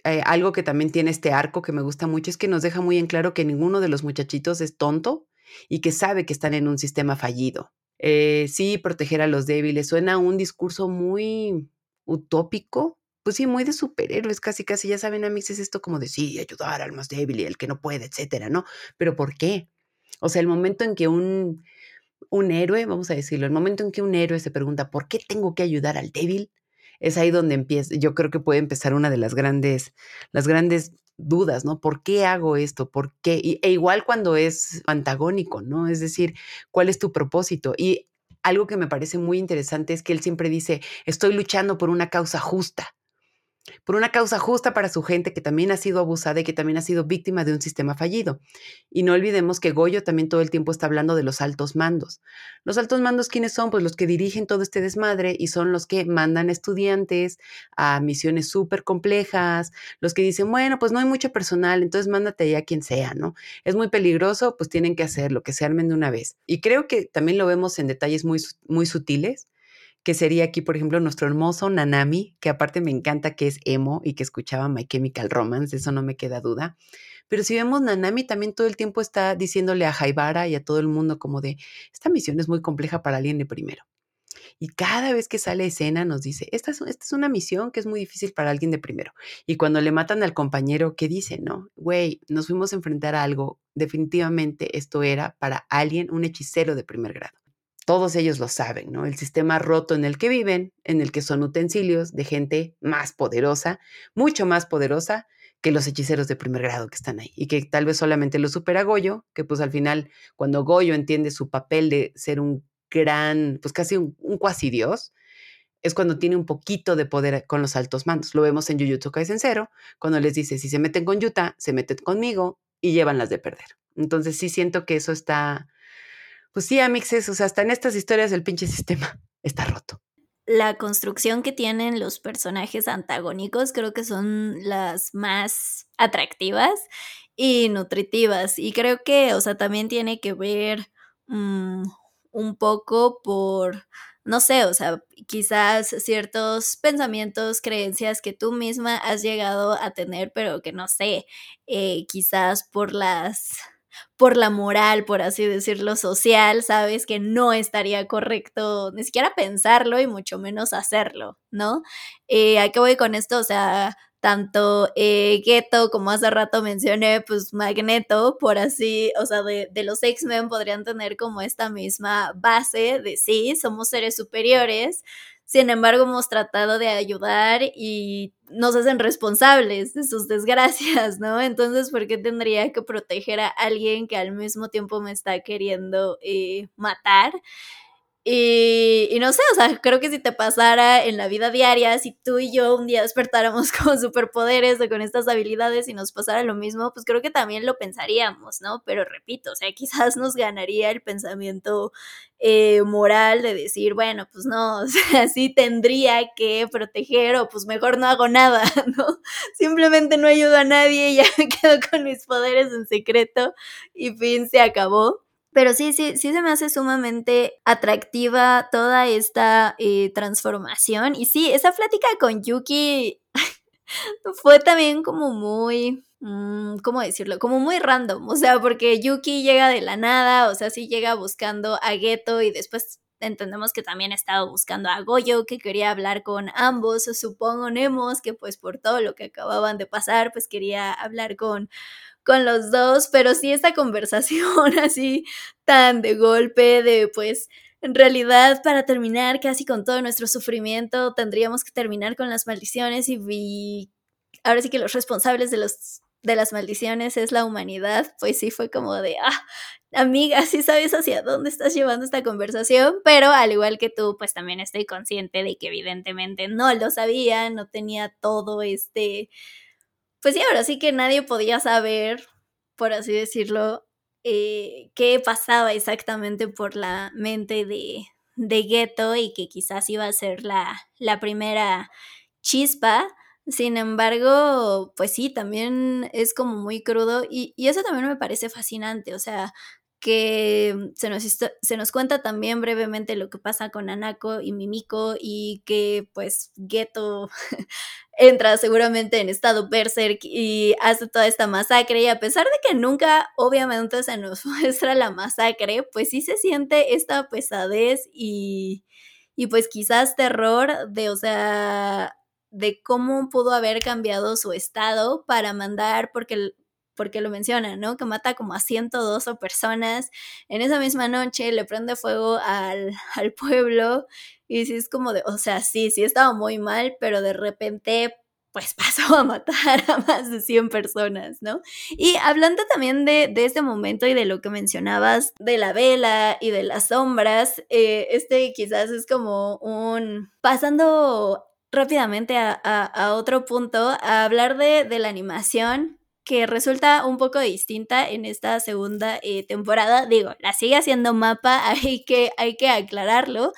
eh, algo que también tiene este arco que me gusta mucho es que nos deja muy en claro que ninguno de los muchachitos es tonto y que sabe que están en un sistema fallido. Eh, sí, proteger a los débiles suena un discurso muy utópico, pues sí, muy de superhéroes, casi, casi, ya saben, a mí es esto como de sí, ayudar al más débil y al que no puede, etcétera, ¿no? Pero ¿por qué? O sea, el momento en que un un héroe, vamos a decirlo, el momento en que un héroe se pregunta, ¿por qué tengo que ayudar al débil? Es ahí donde empieza, yo creo que puede empezar una de las grandes, las grandes dudas, ¿no? ¿Por qué hago esto? ¿Por qué? e igual cuando es antagónico, ¿no? Es decir, ¿cuál es tu propósito? Y algo que me parece muy interesante es que él siempre dice, estoy luchando por una causa justa por una causa justa para su gente que también ha sido abusada y que también ha sido víctima de un sistema fallido. Y no olvidemos que Goyo también todo el tiempo está hablando de los altos mandos. Los altos mandos, ¿quiénes son? Pues los que dirigen todo este desmadre y son los que mandan estudiantes a misiones súper complejas, los que dicen, bueno, pues no hay mucho personal, entonces mándate ya a quien sea, ¿no? Es muy peligroso, pues tienen que hacerlo, que se armen de una vez. Y creo que también lo vemos en detalles muy, muy sutiles que sería aquí, por ejemplo, nuestro hermoso Nanami, que aparte me encanta que es emo y que escuchaba My Chemical Romance, eso no me queda duda. Pero si vemos Nanami también todo el tiempo está diciéndole a Jaibara y a todo el mundo como de, esta misión es muy compleja para alguien de primero. Y cada vez que sale escena nos dice, esta es, esta es una misión que es muy difícil para alguien de primero. Y cuando le matan al compañero, ¿qué dice? No, güey, nos fuimos a enfrentar a algo, definitivamente esto era para alguien, un hechicero de primer grado. Todos ellos lo saben, ¿no? El sistema roto en el que viven, en el que son utensilios de gente más poderosa, mucho más poderosa que los hechiceros de primer grado que están ahí y que tal vez solamente lo supera Goyo, que pues al final cuando Goyo entiende su papel de ser un gran, pues casi un, cuasi dios, es cuando tiene un poquito de poder con los altos mandos. Lo vemos en Jujutsu Kaisen Zero, cuando les dice, si se meten con Yuta, se meten conmigo y llevan las de perder. Entonces sí siento que eso está, pues sí, Amixes, o sea, hasta en estas historias el pinche sistema está roto la construcción que tienen los personajes antagónicos creo que son las más atractivas y nutritivas. Y creo que, o sea, también tiene que ver mm, un poco por, no sé, o sea, quizás ciertos pensamientos, creencias que tú misma has llegado a tener, pero que no sé, eh, quizás por las por la moral, por así decirlo, social, sabes que no estaría correcto ni siquiera pensarlo y mucho menos hacerlo, ¿no? Eh, ¿A qué voy con esto? O sea, tanto eh, Ghetto como hace rato mencioné, pues Magneto, por así, o sea, de, de los X-Men podrían tener como esta misma base de sí, somos seres superiores, sin embargo, hemos tratado de ayudar y nos hacen responsables de sus desgracias, ¿no? Entonces, ¿por qué tendría que proteger a alguien que al mismo tiempo me está queriendo eh, matar? Y, no sé, o sea, creo que si te pasara en la vida diaria, si tú y yo un día despertáramos con superpoderes o con estas habilidades y nos pasara lo mismo, pues creo que también lo pensaríamos, ¿no? Pero repito, o sea, quizás nos ganaría el pensamiento eh, moral de decir, bueno, pues no, o sea, sí tendría que proteger o pues mejor no hago nada, ¿no? Simplemente no ayudo a nadie y ya me quedo con mis poderes en secreto y fin, se acabó. Pero sí, sí, sí se me hace sumamente atractiva toda esta eh, transformación. Y sí, esa plática con Yuki fue también como muy, mm, ¿cómo decirlo? Como muy random. O sea, porque Yuki llega de la nada, o sea, sí llega buscando a Geto y después entendemos que también estaba buscando a Goyo, que quería hablar con ambos, suponemos que pues por todo lo que acababan de pasar, pues quería hablar con con los dos, pero sí esta conversación así tan de golpe, de pues en realidad para terminar casi con todo nuestro sufrimiento tendríamos que terminar con las maldiciones y, ahora sí que los responsables de los de las maldiciones es la humanidad, pues sí fue como de, ah, amiga, sí sabes hacia dónde estás llevando esta conversación, pero al igual que tú, pues también estoy consciente de que evidentemente no lo sabía, no tenía todo este pues sí, ahora sí que nadie podía saber, por así decirlo, eh, qué pasaba exactamente por la mente de, de Ghetto y que quizás iba a ser la, la primera chispa. Sin embargo, pues sí, también es como muy crudo y, y, eso también me parece fascinante, o sea, que se nos, se nos cuenta también brevemente lo que pasa con Anako y Mimiko y que pues Geto entra seguramente en estado berserk y hace toda esta masacre y a pesar de que nunca obviamente se nos muestra la masacre, pues sí se siente esta pesadez y, y pues quizás terror de, o sea, de cómo pudo haber cambiado su estado para mandar, porque porque lo menciona, ¿no? Que mata como a 112 personas. En esa misma noche le prende fuego al, al pueblo y sí es como de, o sea, sí, sí estaba muy mal, pero de repente pues pasó a matar a más de 100 personas, ¿no? Y hablando también de, de este momento y de lo que mencionabas de la vela y de las sombras, eh, este quizás es como un... pasando rápidamente a, a, otro punto, a hablar de, de la animación que resulta un poco distinta en esta segunda eh, temporada. Digo, la sigue haciendo mapa, hay que, hay que aclararlo.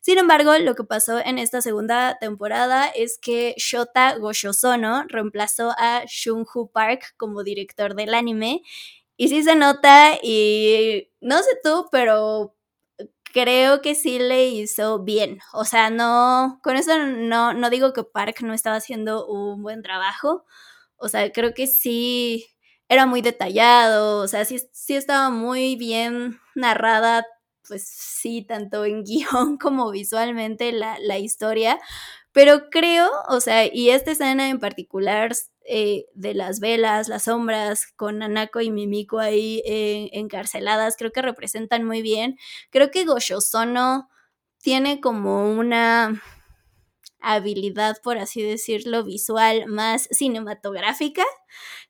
Sin embargo, lo que pasó en esta segunda temporada es que Shota Goshosono reemplazó a Shunhu Park como director del anime. Y sí se nota, y no sé tú, pero creo que sí le hizo bien. O sea, no, con eso no, no digo que Park no estaba haciendo un buen trabajo, o sea, creo que sí era muy detallado, o sea, sí, sí estaba muy bien narrada, pues sí, tanto en guion como visualmente la, la historia, pero creo, o sea, y esta escena en particular eh, de las velas, las sombras, con Anako y Mimiko ahí eh, encarceladas, creo que representan muy bien. Creo que Goshosono tiene como una habilidad, por así decirlo, visual más cinematográfica,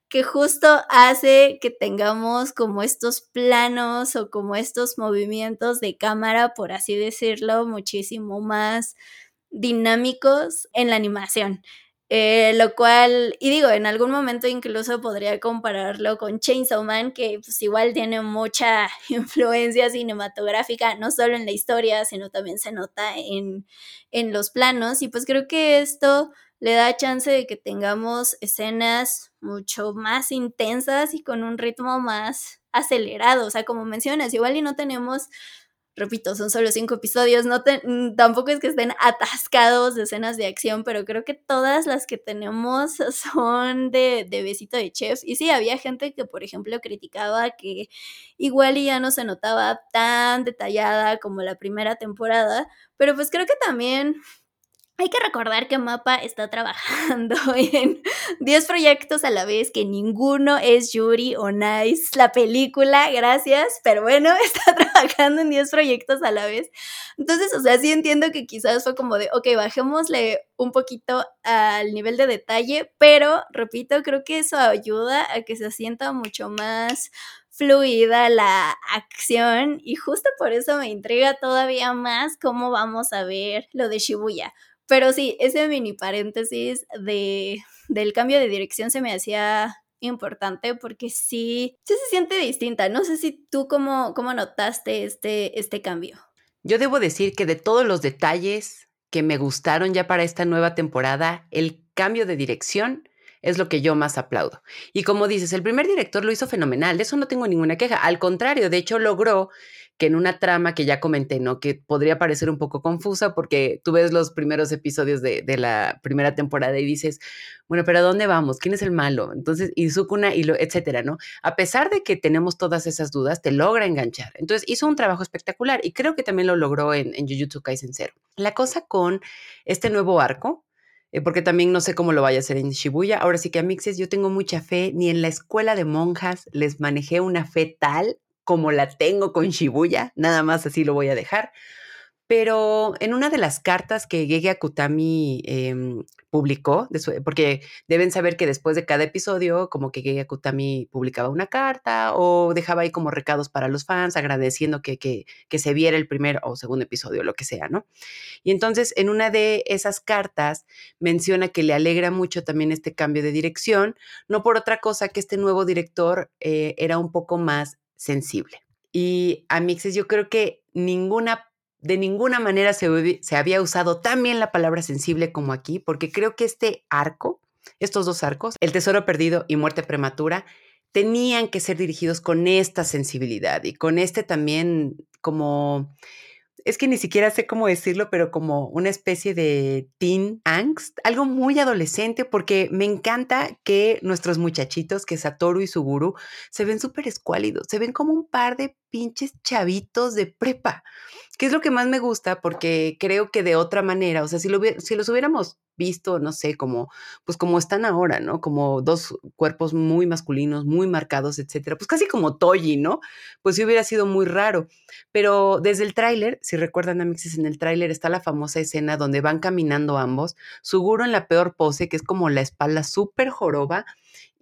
que justo hace que tengamos como estos planos o como estos movimientos de cámara, por así decirlo, muchísimo más dinámicos en la animación. Eh, lo cual, y digo, en algún momento incluso podría compararlo con Chainsaw Man, que pues igual tiene mucha influencia cinematográfica, no solo en la historia, sino también se nota en, en los planos. Y pues creo que esto le da chance de que tengamos escenas mucho más intensas y con un ritmo más acelerado. O sea, como mencionas, igual y no tenemos repito, son solo cinco episodios, no mm, tampoco es que estén atascados de escenas de acción, pero creo que todas las que tenemos son de, de besito de chef. Y sí, había gente que, por ejemplo, criticaba que igual ya no se notaba tan detallada como la primera temporada, pero pues creo que también hay que recordar que Mapa está trabajando en 10 proyectos a la vez, que ninguno es Yuri o Nice, la película, gracias, pero bueno, está trabajando en 10 proyectos a la vez. Entonces, o sea, sí entiendo que quizás fue como de, ok, bajémosle un poquito al nivel de detalle, pero repito, creo que eso ayuda a que se sienta mucho más fluida la acción y justo por eso me intriga todavía más cómo vamos a ver lo de Shibuya pero sí, ese mini paréntesis de, del cambio de dirección se me hacía importante porque sí, sí se siente distinta. No sé si tú cómo, cómo notaste este, este cambio. Yo debo decir que de todos los detalles que me gustaron ya para esta nueva temporada, el cambio de dirección es lo que yo más aplaudo. Y como dices, el primer director lo hizo fenomenal, de eso no tengo ninguna queja. Al contrario, de hecho logró que en una trama que ya comenté, ¿no? Que podría parecer un poco confusa porque tú ves los primeros episodios de, la primera temporada y dices, bueno, pero ¿a dónde vamos? ¿Quién es el malo? Entonces, y Sukuna y lo, etcétera, ¿no? A pesar de que tenemos todas esas dudas, te logra enganchar. Entonces, hizo un trabajo espectacular y creo que también lo logró en, en Jujutsu Kaisen Zero. La cosa con este nuevo arco, eh, porque también no sé cómo lo vaya a hacer en Shibuya. Ahora sí que a Mixes yo tengo mucha fe, ni en la escuela de monjas les manejé una fe tal como la tengo con Shibuya, nada más así lo voy a dejar. Pero en una de las cartas que Gege Akutami em, publicó, porque deben saber que después de cada episodio, como que Gege Akutami publicaba una carta o dejaba ahí como recados para los fans, agradeciendo que, que, que se viera el primer o segundo episodio, lo que sea, ¿no? Y entonces en una de esas cartas menciona que le alegra mucho también este cambio de dirección, no por otra cosa que este nuevo director eh, era un poco más sensible. Y a Mixes yo creo que ninguna, de ninguna manera se, se había usado tan bien la palabra sensible como aquí, porque creo que este arco, estos dos arcos, El Tesoro Perdido y Muerte Prematura, tenían que ser dirigidos con esta sensibilidad y con este también como es que ni siquiera sé cómo decirlo, pero como una especie de teen angst, algo muy adolescente, porque me encanta que nuestros muchachitos, que Satoru y Suguru, se ven súper escuálidos, se ven como un par de pinches chavitos de prepa, que es lo que más me gusta, porque creo que de otra manera, o sea, si, lo, si los hubiéramos visto, no sé, como, pues como están ahora, ¿no? Como dos cuerpos muy masculinos, muy marcados, etcétera, pues casi como Toji, ¿no? Pues sí hubiera sido muy raro. Pero desde el tráiler, si recuerdan a Mixes, en el tráiler está la famosa escena donde van caminando ambos, Suguru en la peor pose, que es como la espalda súper joroba,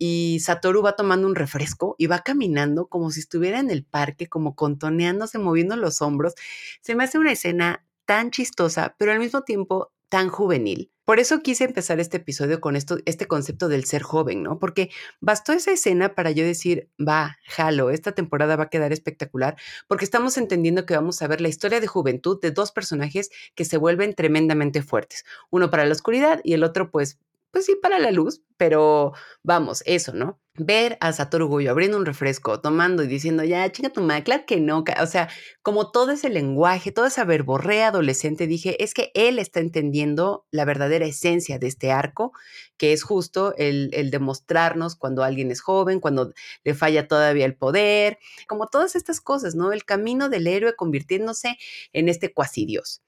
y Satoru va tomando un refresco y va caminando como si estuviera en el parque, como contoneándose, moviendo los hombros. Se me hace una escena tan chistosa, pero al mismo tiempo tan juvenil. Por eso quise empezar este episodio con esto, este concepto del ser joven, ¿no? Porque bastó esa escena para yo decir, va, jalo, esta temporada va a quedar espectacular, porque estamos entendiendo que vamos a ver la historia de juventud de dos personajes que se vuelven tremendamente fuertes. Uno para la oscuridad y el otro, pues, pues sí, para la luz, pero vamos, eso, ¿no? Ver a Satoru Goyo abriendo un refresco, tomando y diciendo, ya, chinga tu madre, claro que no. O sea, como todo ese lenguaje, toda esa verborrea adolescente, dije, es que él está entendiendo la verdadera esencia de este arco, que es justo el, el demostrarnos cuando alguien es joven, cuando le falla todavía el poder, como todas estas cosas, ¿no? El camino del héroe convirtiéndose en este cuasi Dios.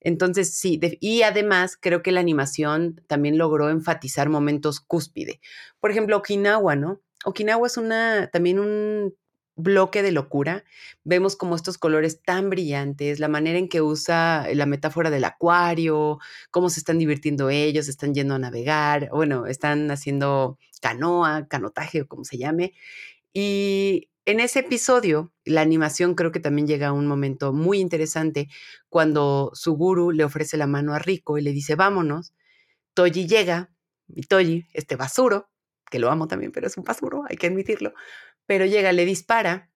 Entonces, sí, y además creo que la animación también logró enfatizar momentos cúspide. Por ejemplo, Okinawa, ¿no? Okinawa es una, también un bloque de locura. Vemos como estos colores tan brillantes, la manera en que usa la metáfora del acuario, cómo se están divirtiendo ellos, están yendo a navegar, bueno, están haciendo canoa, canotaje o como se llame. Y en ese episodio, la animación creo que también llega a un momento muy interesante cuando su guru le ofrece la mano a Rico y le dice, vámonos. Toji llega, y Toji, este basuro, que lo amo también, pero es un basuro, hay que admitirlo, pero llega, le dispara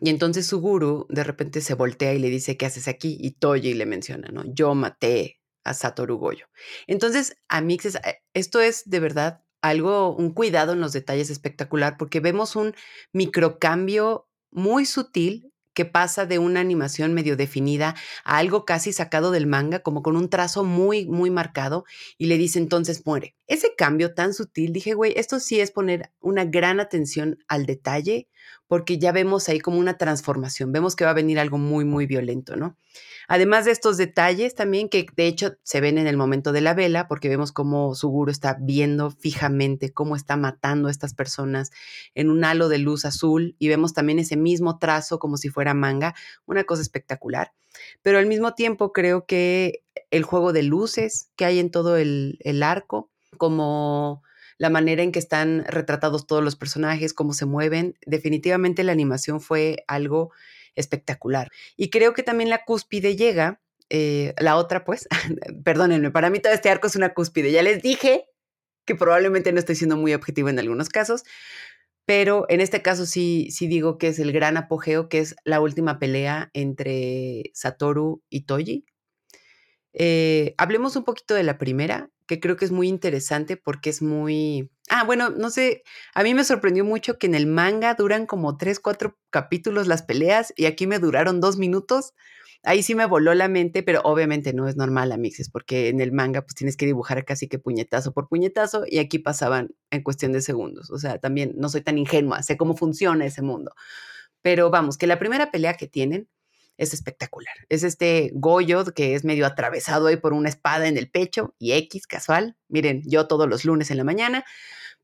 y entonces su guru de repente se voltea y le dice, ¿qué haces aquí? Y Toji le menciona, ¿no? Yo maté a Satoru Goyo. Entonces, a Mixes, esto es de verdad algo, un cuidado en los detalles espectacular, porque vemos un microcambio muy sutil que pasa de una animación medio definida a algo casi sacado del manga, como con un trazo muy, muy marcado, y le dice entonces muere. Ese cambio tan sutil, dije, güey, esto sí es poner una gran atención al detalle, porque ya vemos ahí como una transformación, vemos que va a venir algo muy, muy violento, ¿no? Además de estos detalles también que de hecho se ven en el momento de la vela, porque vemos cómo Suguro está viendo fijamente cómo está matando a estas personas en un halo de luz azul y vemos también ese mismo trazo como si fuera manga, una cosa espectacular. Pero al mismo tiempo creo que el juego de luces que hay en todo el, el arco, como la manera en que están retratados todos los personajes, cómo se mueven, definitivamente la animación fue algo espectacular. Y creo que también la cúspide llega, eh, la otra pues, perdónenme, para mí todo este arco es una cúspide. Ya les dije que probablemente no estoy siendo muy objetivo en algunos casos, pero en este caso sí, sí digo que es el gran apogeo, que es la última pelea entre Satoru y Toji. Eh, hablemos un poquito de la primera, que creo que es muy interesante porque es muy... Ah, bueno, no sé, a mí me sorprendió mucho que en el manga duran como tres, cuatro capítulos las peleas y aquí me duraron dos minutos. Ahí sí me voló la mente, pero obviamente no es normal, amixes, porque en el manga pues tienes que dibujar casi que puñetazo por puñetazo y aquí pasaban en cuestión de segundos. O sea, también no soy tan ingenua, sé cómo funciona ese mundo. Pero vamos, que la primera pelea que tienen es espectacular. Es este Goyo que es medio atravesado ahí por una espada en el pecho y X casual. Miren, yo todos los lunes en la mañana,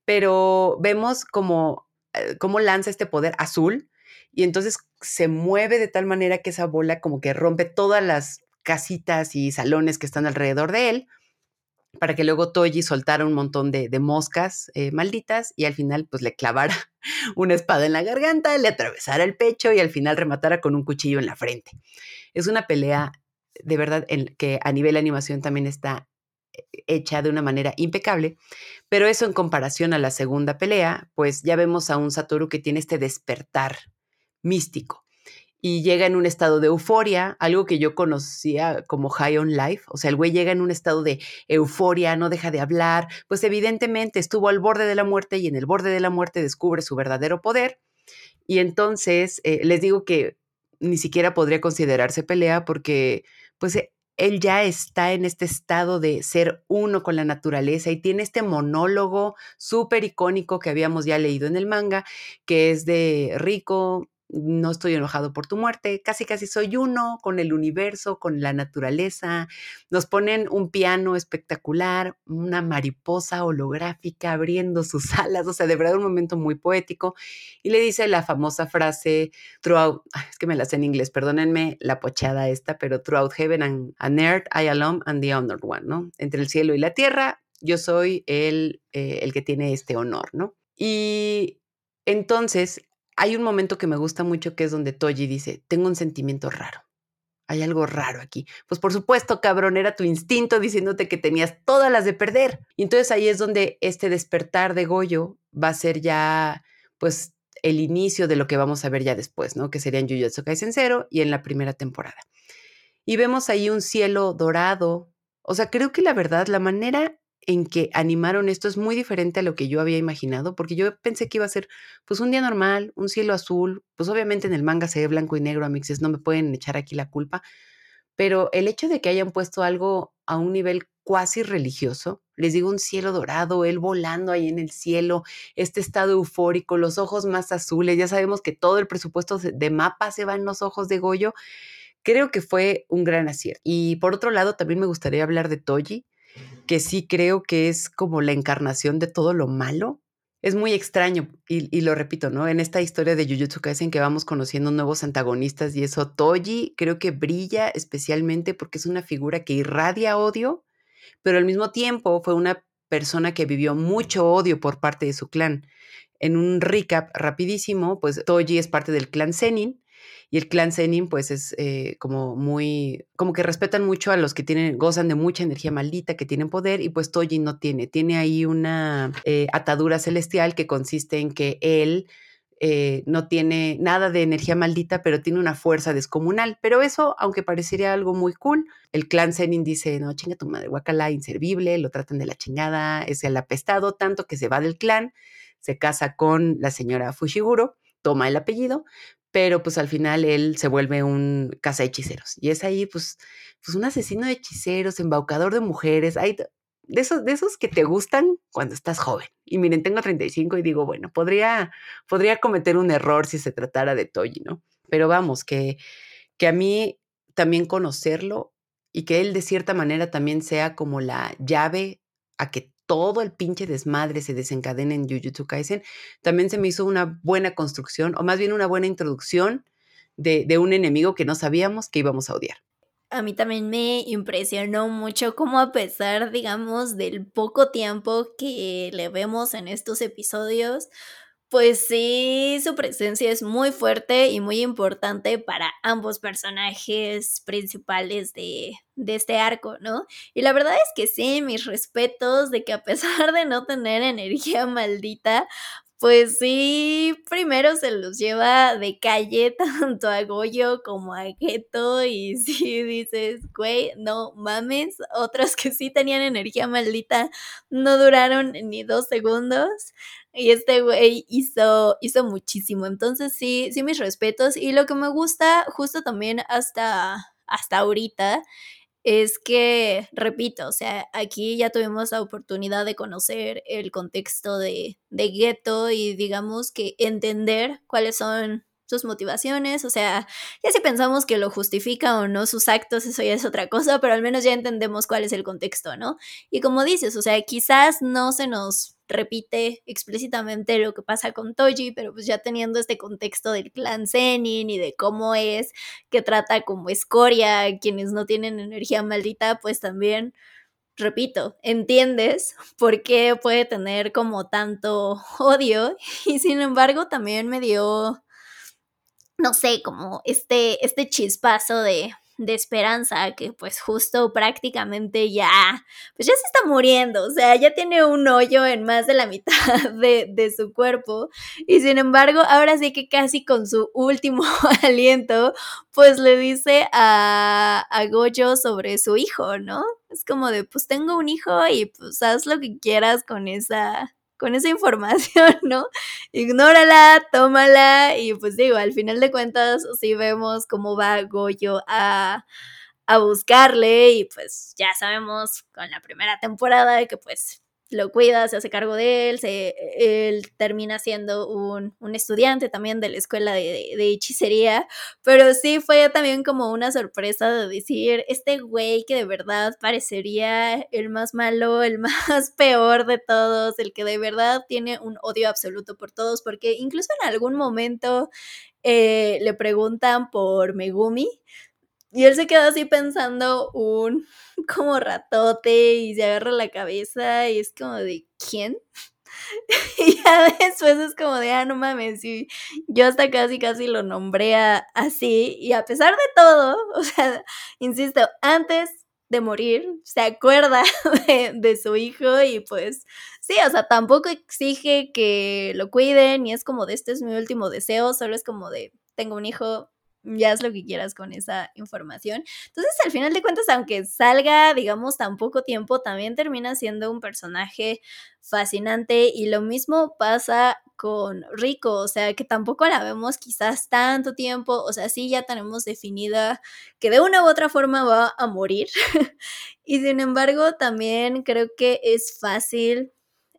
pero vemos como eh, cómo lanza este poder azul y entonces se mueve de tal manera que esa bola como que rompe todas las casitas y salones que están alrededor de él para que luego Toji soltara un montón de, moscas eh, malditas y al final pues le clavara una espada en la garganta, le atravesara el pecho y al final rematara con un cuchillo en la frente. Es una pelea de verdad en que a nivel animación también está eh, hecha de una manera impecable, pero eso en comparación a la segunda pelea, pues ya vemos a un Satoru que tiene este despertar místico y llega en un estado de euforia, algo que yo conocía como high on life, o sea, el güey llega en un estado de euforia, no deja de hablar, pues evidentemente estuvo al borde de la muerte y en el borde de la muerte descubre su verdadero poder. Y entonces eh, les digo que ni siquiera podría considerarse pelea porque pues e, él ya está en este estado de ser uno con la naturaleza y tiene este monólogo súper icónico que habíamos ya leído en el manga, que es de Rico, no estoy enojado por tu muerte, casi casi soy uno con el universo, con la naturaleza. Nos ponen un piano espectacular, una mariposa holográfica abriendo sus alas, o sea, de verdad un momento muy poético. Y le dice la famosa frase, throughout, es que me la sé en inglés, perdónenme la pochada esta, pero throughout heaven and, earth I alone and the honored one, ¿no? Entre el cielo y la tierra, yo soy el, eh, el que tiene este honor, ¿no? Y entonces hay un momento que me gusta mucho que es donde Toji dice, tengo un sentimiento raro. Hay algo raro aquí. Pues por supuesto, cabrón, era tu instinto diciéndote que tenías todas las de perder. Y entonces ahí es donde este despertar de Goyo va a ser ya, pues, el inicio de lo que vamos a ver ya después, ¿no? Que sería en Jujutsu Kaisen 0 y en la primera temporada. Y vemos ahí un cielo dorado. O sea, creo que la verdad, la manera en que animaron esto es muy diferente a lo que yo había imaginado, porque yo pensé que iba a ser pues un día normal, un cielo azul, pues obviamente en el manga se ve blanco y negro a mixes, no me pueden echar aquí la culpa, pero el hecho de que hayan puesto algo a un nivel cuasi religioso, les digo un cielo dorado, él volando ahí en el cielo, este estado eufórico, los ojos más azules, ya sabemos que todo el presupuesto de mapa se va en los ojos de Goyo, creo que fue un gran acierto. Y por otro lado, también me gustaría hablar de Toji, que sí creo que es como la encarnación de todo lo malo. Es muy extraño, y, lo repito, ¿no? En esta historia de Jujutsu Kaisen que vamos conociendo nuevos antagonistas y eso, Toji creo que brilla especialmente porque es una figura que irradia odio, pero al mismo tiempo fue una persona que vivió mucho odio por parte de su clan. En un recap rapidísimo, pues Toji es parte del clan Zenin, y el clan Zenin, pues es eh, como muy, como que respetan mucho a los que tienen, gozan de mucha energía maldita, que tienen poder, y pues Toji no tiene. Tiene ahí una eh, atadura celestial que consiste en que él eh, no tiene nada de energía maldita, pero tiene una fuerza descomunal. Pero eso, aunque parecería algo muy cool, el clan Zenin dice, no, chinga tu madre, guacala, inservible, lo tratan de la chingada, es el apestado, tanto que se va del clan, se casa con la señora Fushiguro, toma el apellido, pero pues al final él se vuelve un caza hechiceros y es ahí pues, pues un asesino de hechiceros, embaucador de mujeres, hay de esos, de esos que te gustan cuando estás joven. Y miren, tengo 35 y digo, bueno, podría, podría cometer un error si se tratara de Toji, ¿no? Pero vamos, que, que a mí también conocerlo y que él de cierta manera también sea como la llave a que todo el pinche desmadre se desencadena en Jujutsu Kaisen, también se me hizo una buena construcción, o más bien una buena introducción de, de un enemigo que no sabíamos que íbamos a odiar. A mí también me impresionó mucho cómo a pesar, digamos, del poco tiempo que le vemos en estos episodios, pues sí, su presencia es muy fuerte y muy importante para ambos personajes principales de, este arco, ¿no? Y la verdad es que sí, mis respetos de que a pesar de no tener energía maldita, pues sí, primero se los lleva de calle tanto a Goyo como a Geto y sí dices, güey, no mames, otros que sí tenían energía maldita no duraron ni dos segundos y este güey hizo, hizo muchísimo, entonces sí, sí mis respetos. Y lo que me gusta justo también hasta, hasta ahorita es que, repito, o sea, aquí ya tuvimos la oportunidad de conocer el contexto de, de Gueto y digamos que entender cuáles son sus motivaciones, o sea, ya si pensamos que lo justifica o no sus actos, eso ya es otra cosa, pero al menos ya entendemos cuál es el contexto, ¿no? Y como dices, o sea, quizás no se nos repite explícitamente lo que pasa con Toji, pero pues ya teniendo este contexto del clan Zenin y de cómo es que trata como escoria a quienes no tienen energía maldita, pues también repito, entiendes por qué puede tener como tanto odio y sin embargo también me dio no sé, como este este chispazo de de esperanza que pues justo prácticamente ya, pues ya se está muriendo, o sea, ya tiene un hoyo en más de la mitad de, de su cuerpo y sin embargo ahora sí que casi con su último aliento pues le dice a, a Goyo sobre su hijo, ¿no? Es como de pues tengo un hijo y pues haz lo que quieras con esa con esa información, ¿no? Ignórala, tómala y pues digo, al final de cuentas sí vemos cómo va Goyo a, a buscarle y pues ya sabemos con la primera temporada que pues lo cuida, se hace cargo de él, se, él termina siendo un, estudiante también de la escuela de, de, hechicería, pero sí fue también como una sorpresa de decir, este güey que de verdad parecería el más malo, el más peor de todos, el que de verdad tiene un odio absoluto por todos, porque incluso en algún momento eh, le preguntan por Megumi, y él se queda así pensando un como ratote y se agarra la cabeza y es como de ¿quién? y ya después es como de, ah, no mames, y yo hasta casi casi lo nombré así y a pesar de todo, o sea, insisto, antes de morir, se acuerda de, de, su hijo y pues sí, o sea, tampoco exige que lo cuiden y es como de este es mi último deseo, solo es como de tengo un hijo, ya haz lo que quieras con esa información. Entonces, al final de cuentas, aunque salga, digamos, tan poco tiempo, también termina siendo un personaje fascinante y lo mismo pasa con Rico, o sea, que tampoco la vemos quizás tanto tiempo, o sea, sí ya tenemos definida que de una u otra forma va a morir y sin embargo también creo que es fácil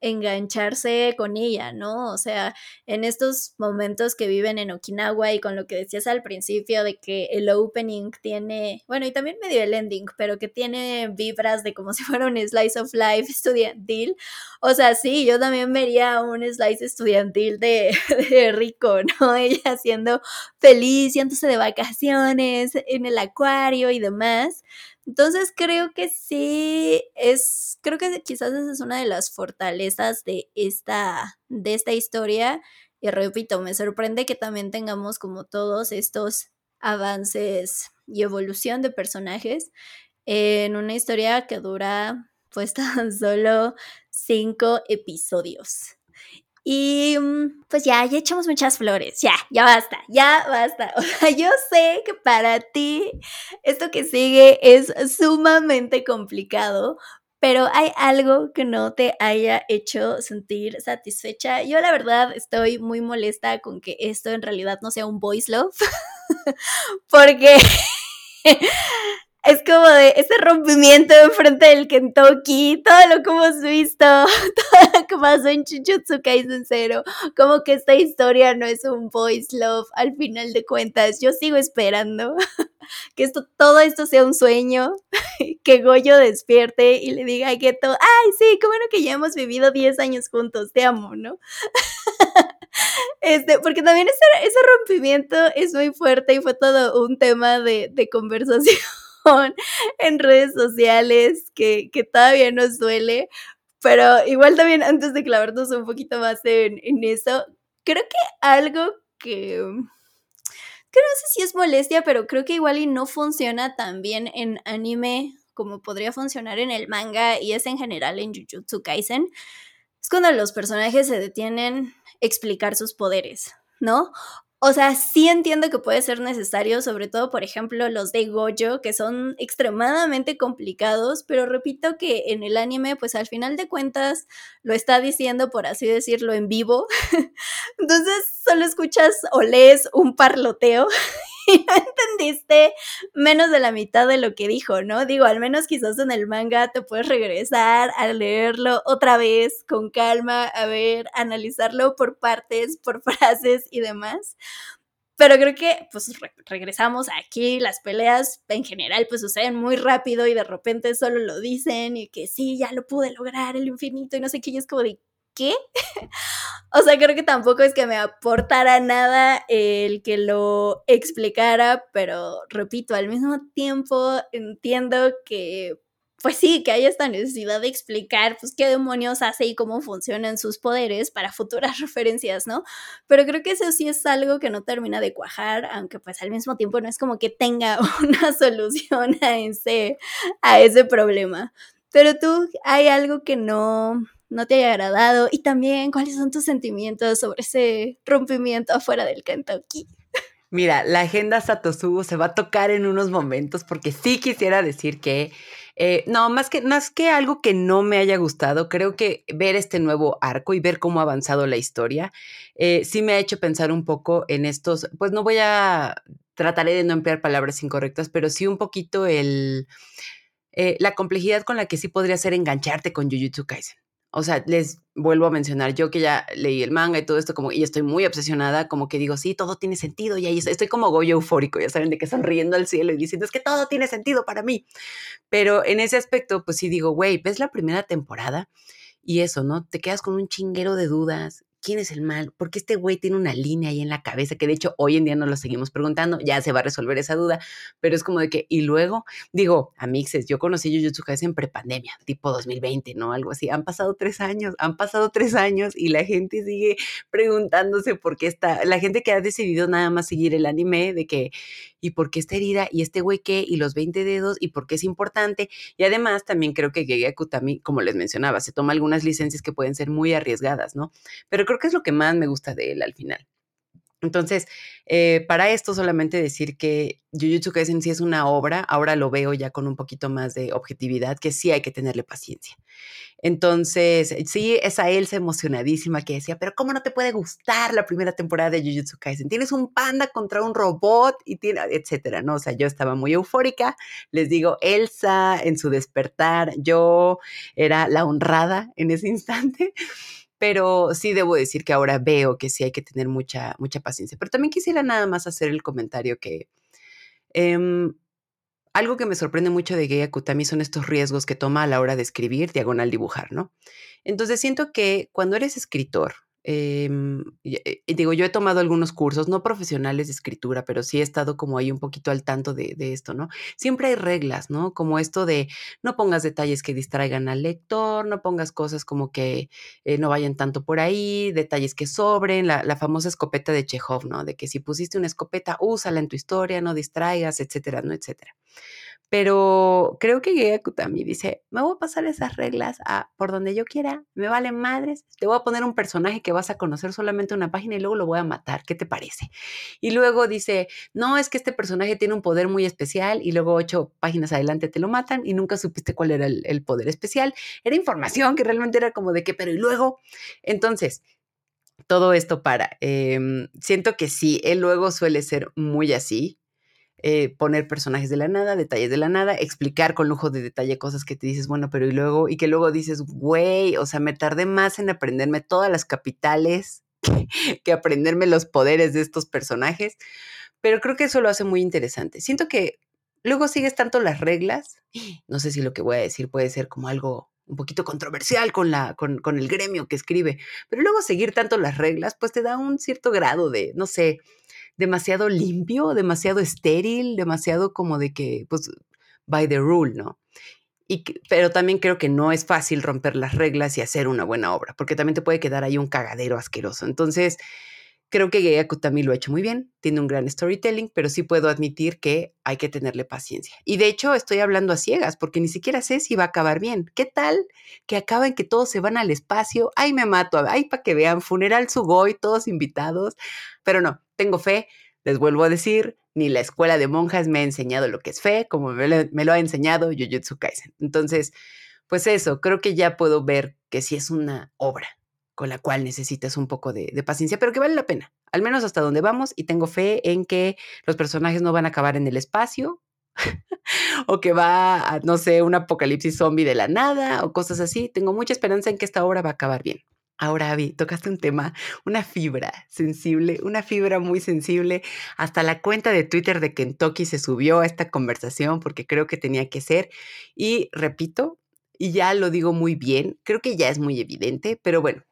engancharse con ella, ¿no? O sea, en estos momentos que viven en Okinawa y con lo que decías al principio de que el opening tiene, bueno, y también medio el ending, pero que tiene vibras de como si fuera un slice of life estudiantil. O sea, sí, yo también vería un slice estudiantil de, rico, ¿no? Ella siendo feliz, yéndose de vacaciones en el acuario y demás. Entonces creo que sí es, creo que quizás esa es una de las fortalezas de esta, de esta historia. Y repito, me sorprende que también tengamos como todos estos avances y evolución de personajes en una historia que dura pues tan solo cinco episodios. Y mm, pues ya, ya echamos muchas flores, ya, ya basta, ya basta. O sea, yo sé que para ti esto que sigue es sumamente complicado, pero hay algo que no te haya hecho sentir satisfecha. Yo la verdad estoy muy molesta con que esto en realidad no sea un voice love, porque es como de ese rompimiento enfrente del Kentucky, todo lo que hemos visto, todo lo que pasó en Chuchutsu Kaisen Zero, como que esta historia no es un boys love al final de cuentas. Yo sigo esperando que esto, todo esto sea un sueño, que Goyo despierte y le diga a Geto, ay, sí, qué bueno que ya hemos vivido 10 años juntos, te amo, ¿no? Este, porque también ese, ese rompimiento es muy fuerte y fue todo un tema de, de conversación en redes sociales que, todavía nos duele, pero igual también antes de clavarnos un poquito más en, eso, creo que algo que que no sé si es molestia, pero creo que igual y no funciona tan bien en anime como podría funcionar en el manga y es en general en Jujutsu Kaisen. Es cuando los personajes se detienen a explicar sus poderes, ¿no? O sea, sí entiendo que puede ser necesario, sobre todo, por ejemplo, los de Gojo, que son extremadamente complicados, pero repito que en el anime, pues al final de cuentas, lo está diciendo, por así decirlo, en vivo. Entonces, solo escuchas o lees un parloteo y no entendiste menos de la mitad de lo que dijo, ¿no? Digo, al menos quizás en el manga te puedes regresar a leerlo otra vez con calma, a ver, analizarlo por partes, por frases y demás. Pero creo que pues regresamos aquí, las peleas en general pues suceden muy rápido y de repente solo lo dicen y que sí, ya lo pude lograr, el infinito y no sé qué, y es como de, ¿qué? o sea, creo que tampoco es que me aportara nada el que lo explicara, pero repito, al mismo tiempo entiendo que, pues sí, que hay esta necesidad de explicar, pues, qué demonios hace y cómo funcionan sus poderes para futuras referencias, ¿no? Pero creo que eso sí es algo que no termina de cuajar, aunque pues al mismo tiempo no es como que tenga una solución a ese, a ese problema. Pero tú, hay algo que no, no te haya agradado y también cuáles son tus sentimientos sobre ese rompimiento afuera del Kentucky. Mira, la agenda Satosugo se va a tocar en unos momentos porque sí quisiera decir que, eh, no, más que, más que algo que no me haya gustado, creo que ver este nuevo arco y ver cómo ha avanzado la historia, eh, sí me ha hecho pensar un poco en estos, pues no voy a, trataré de no emplear palabras incorrectas, pero sí un poquito el, eh, la complejidad con la que sí podría ser engancharte con Jujutsu Kaisen o sea, les vuelvo a mencionar, yo que ya leí el manga y todo esto, como, y estoy muy obsesionada, como que digo, sí, todo tiene sentido, y ahí estoy como Goyo eufórico, ya saben, de que sonriendo al cielo y diciendo, es que todo tiene sentido para mí. Pero en ese aspecto, pues sí digo, güey, ves la primera temporada y eso, ¿no? Te quedas con un chinguero de dudas ¿quién es el mal? Porque este güey tiene una línea ahí en la cabeza que de hecho hoy en día nos lo seguimos preguntando, ya se va a resolver esa duda, pero es como de que, y luego, digo, a mixes, yo conocí Jujutsu Kaisen en prepandemia, tipo 2020, ¿no? Algo así, han pasado tres años, han pasado tres años y la gente sigue preguntándose por qué está, la gente que ha decidido nada más seguir el anime, de que, ¿y por qué está herida? ¿Y este güey qué? ¿Y los 20 dedos? ¿Y por qué es importante? Y además también creo que Gege Akutami, como les mencionaba, se toma algunas licencias que pueden ser muy arriesgadas, ¿no? Pero creo que es lo que más me gusta de él al final. Entonces, eh, para esto solamente decir que Jujutsu Kaisen sí es una obra, ahora lo veo ya con un poquito más de objetividad, que sí hay que tenerle paciencia. Entonces, sí, esa Elsa emocionadísima que decía, pero ¿cómo no te puede gustar la primera temporada de Jujutsu Kaisen? Tienes un panda contra un robot y tiene, etcétera, ¿no? O sea, yo estaba muy eufórica. Les digo, Elsa en su despertar, yo era la honrada en ese instante pero sí debo decir que ahora veo que sí hay que tener mucha, mucha paciencia. Pero también quisiera nada más hacer el comentario que em, algo que me sorprende mucho de Geya Kutami son estos riesgos que toma a la hora de escribir, diagonal dibujar, ¿no? Entonces siento que cuando eres escritor, eh, digo, yo he tomado algunos cursos, no profesionales de escritura, pero sí he estado como ahí un poquito al tanto de, esto, ¿no? Siempre hay reglas, ¿no? Como esto de no pongas detalles que distraigan al lector, no pongas cosas como que eh, no vayan tanto por ahí, detalles que sobren, la, la, famosa escopeta de Chekhov, ¿no? De que si pusiste una escopeta, úsala en tu historia, no distraigas, etcétera, ¿no? Etcétera. Pero creo que Gea Kutami dice, me voy a pasar esas reglas a por donde yo quiera, me valen madres, te voy a poner un personaje que vas a conocer solamente una página y luego lo voy a matar, ¿qué te parece? Y luego dice, no, es que este personaje tiene un poder muy especial y luego ocho páginas adelante te lo matan y nunca supiste cuál era el, poder especial. Era información que realmente era como de qué, pero y luego, entonces, todo esto para. Em, siento que sí, él luego suele ser muy así. Eh, poner personajes de la nada, detalles de la nada, explicar con lujo de detalle cosas que te dices, bueno, pero y luego, y que luego dices, güey, o sea, me tardé más en aprenderme todas las capitales que, aprenderme los poderes de estos personajes, pero creo que eso lo hace muy interesante. Siento que luego sigues tanto las reglas, no sé si lo que voy a decir puede ser como algo un poquito controversial con, la, con, con el gremio que escribe, pero luego seguir tanto las reglas, pues te da un cierto grado de, no sé, demasiado limpio, demasiado estéril, demasiado como de que, pues, by the rule, ¿no? Y, pero también creo que no es fácil romper las reglas y hacer una buena obra, porque también te puede quedar ahí un cagadero asqueroso. Entonces, creo que Geya Kutami lo ha hecho muy bien, tiene un gran storytelling, pero sí puedo admitir que hay que tenerle paciencia. Y de hecho, estoy hablando a ciegas, porque ni siquiera sé si va a acabar bien. ¿Qué tal que acaba en que todos se van al espacio? Ay, me mato, ay, para que vean, funeral Sugoi, todos invitados. Pero no, tengo fe, les vuelvo a decir, ni la escuela de monjas me ha enseñado lo que es fe, como me lo, ha enseñado Jujutsu Kaisen. Entonces, pues eso, creo que ya puedo ver que sí es una obra con la cual necesitas un poco de, paciencia, pero que vale la pena, al menos hasta donde vamos, y tengo fe en que los personajes no van a acabar en el espacio, o que va a, no sé, un apocalipsis zombie de la nada, o cosas así. Tengo mucha esperanza en que esta obra va a acabar bien. Ahora, Avi, tocaste un tema, una fibra sensible, una fibra muy sensible. Hasta la cuenta de Twitter de Kentucky se subió a esta conversación porque creo que tenía que ser. Y repito, y ya lo digo muy bien, creo que ya es muy evidente, pero bueno,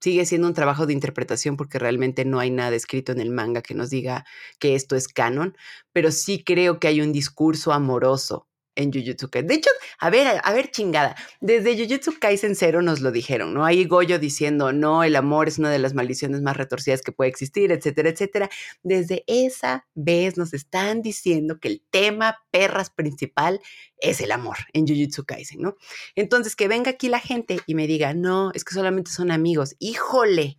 sigue siendo un trabajo de interpretación porque realmente no hay nada escrito en el manga que nos diga que esto es canon, pero sí creo que hay un discurso amoroso en Jujutsu Kaisen. De hecho, a ver, a ver, chingada, desde Jujutsu Kaisen cero nos lo dijeron, ¿no? Ahí Goyo diciendo, no, el amor es una de las maldiciones más retorcidas que puede existir, etcétera, etcétera. Desde esa vez nos están diciendo que el tema perras principal es el amor en Jujutsu Kaisen, ¿no? Entonces, que venga aquí la gente y me diga, no, es que solamente son amigos. Híjole,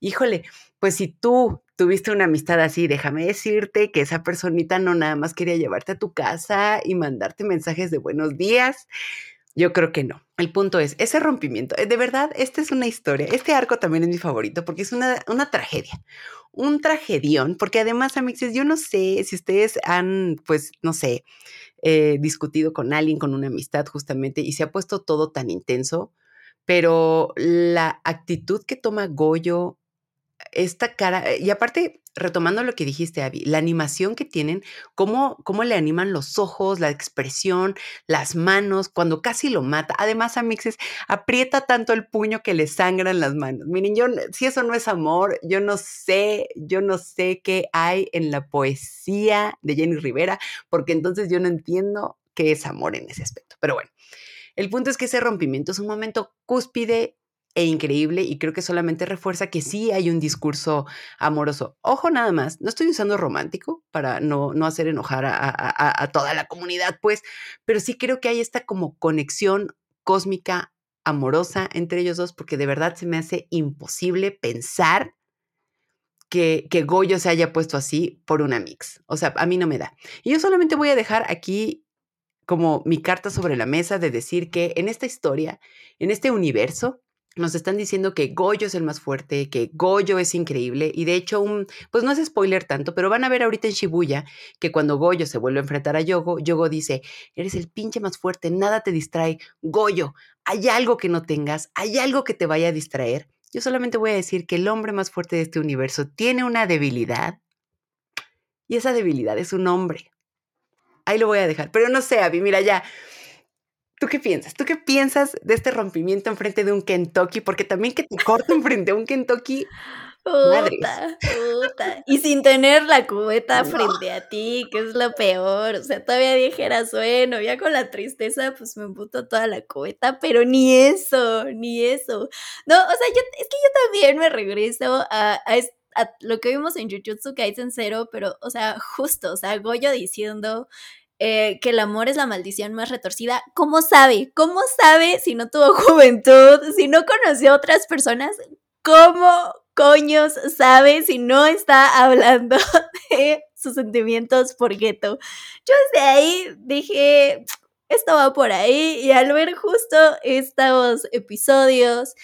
híjole, pues si tú tuviste una amistad así, déjame decirte que esa personita no nada más quería llevarte a tu casa y mandarte mensajes de buenos días. Yo creo que no. El punto es, ese rompimiento, eh, de verdad, esta es una historia. Este arco también es mi favorito porque es una, una tragedia, un tragedión, porque además, amixes, yo no sé si ustedes han, pues, no sé, eh, discutido con alguien, con una amistad justamente, y se ha puesto todo tan intenso, pero la actitud que toma Goyo esta cara, y aparte, retomando lo que dijiste, Abby, la animación que tienen, cómo, cómo le animan los ojos, la expresión, las manos, cuando casi lo mata. Además, a Mixes aprieta tanto el puño que le sangran las manos. Miren, yo, si eso no es amor, yo no sé, yo no sé qué hay en la poesía de Jenny Rivera, porque entonces yo no entiendo qué es amor en ese aspecto. Pero bueno. El punto es que ese rompimiento es un momento cúspide e increíble y creo que solamente refuerza que sí hay un discurso amoroso. Ojo nada más, no estoy usando romántico para no, no hacer enojar a, a toda la comunidad, pues, pero sí creo que hay esta como conexión cósmica amorosa entre ellos dos porque de verdad se me hace imposible pensar que, que Goyo se haya puesto así por una mix. O sea, a mí no me da. Y yo solamente voy a dejar aquí como mi carta sobre la mesa de decir que en esta historia, en este universo, nos están diciendo que Goyo es el más fuerte, que Goyo es increíble y de hecho un, pues no es spoiler tanto, pero van a ver ahorita en Shibuya que cuando Goyo se vuelve a enfrentar a Yogo, Yogo dice, eres el pinche más fuerte, nada te distrae, Goyo, hay algo que no tengas, hay algo que te vaya a distraer. Yo solamente voy a decir que el hombre más fuerte de este universo tiene una debilidad y esa debilidad es un hombre. Ahí lo voy a dejar, pero no sé, Abby, mira ya ¿Tú qué piensas? ¿Tú qué piensas de este rompimiento enfrente de un Kentucky? Porque también que te corten frente a un Kentucky. Puta, puta. Y sin tener la cubeta frente a ti, que es lo peor. O sea, todavía dijeras, bueno, ya con la tristeza, pues me emputo toda la cubeta, pero ni eso, ni eso. No, o sea, yo, es que yo también me regreso a, a, a lo que vimos en Jujutsu Kaisen Zero, pero, o sea, justo, o sea, Goyo diciendo eh, que el amor es la maldición más retorcida. ¿Cómo sabe? ¿Cómo sabe si no tuvo juventud, si no conoció a otras personas? ¿Cómo coños sabe si no está hablando de sus sentimientos por gueto? Yo desde ahí dije, esto va por ahí y al ver justo estos episodios,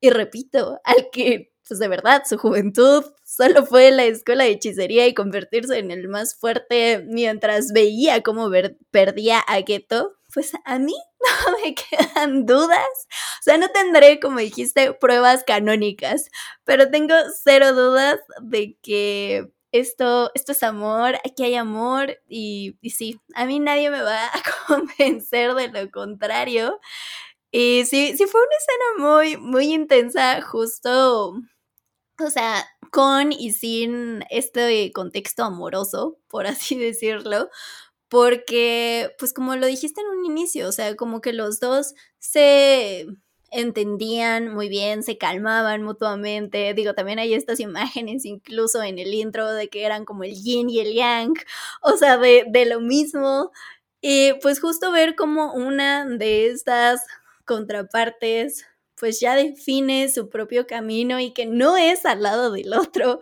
y repito, al que pues de verdad, su juventud solo fue la escuela de hechicería y convertirse en el más fuerte mientras veía cómo perdía a Geto, pues a mí no me quedan dudas. O sea, no tendré, como dijiste, pruebas canónicas, pero tengo cero dudas de que esto, esto es amor, aquí hay amor y, y sí, a mí nadie me va a convencer de lo contrario. Y sí, sí fue una escena muy, muy intensa, justo o sea, con y sin este contexto amoroso, por así decirlo, porque, pues como lo dijiste en un inicio, o sea, como que los dos se entendían muy bien, se calmaban mutuamente. Digo, también hay estas imágenes incluso en el intro de que eran como el yin y el yang, o sea, de, de lo mismo. Y pues justo ver como una de estas contrapartes pues ya define su propio camino y que no es al lado del otro.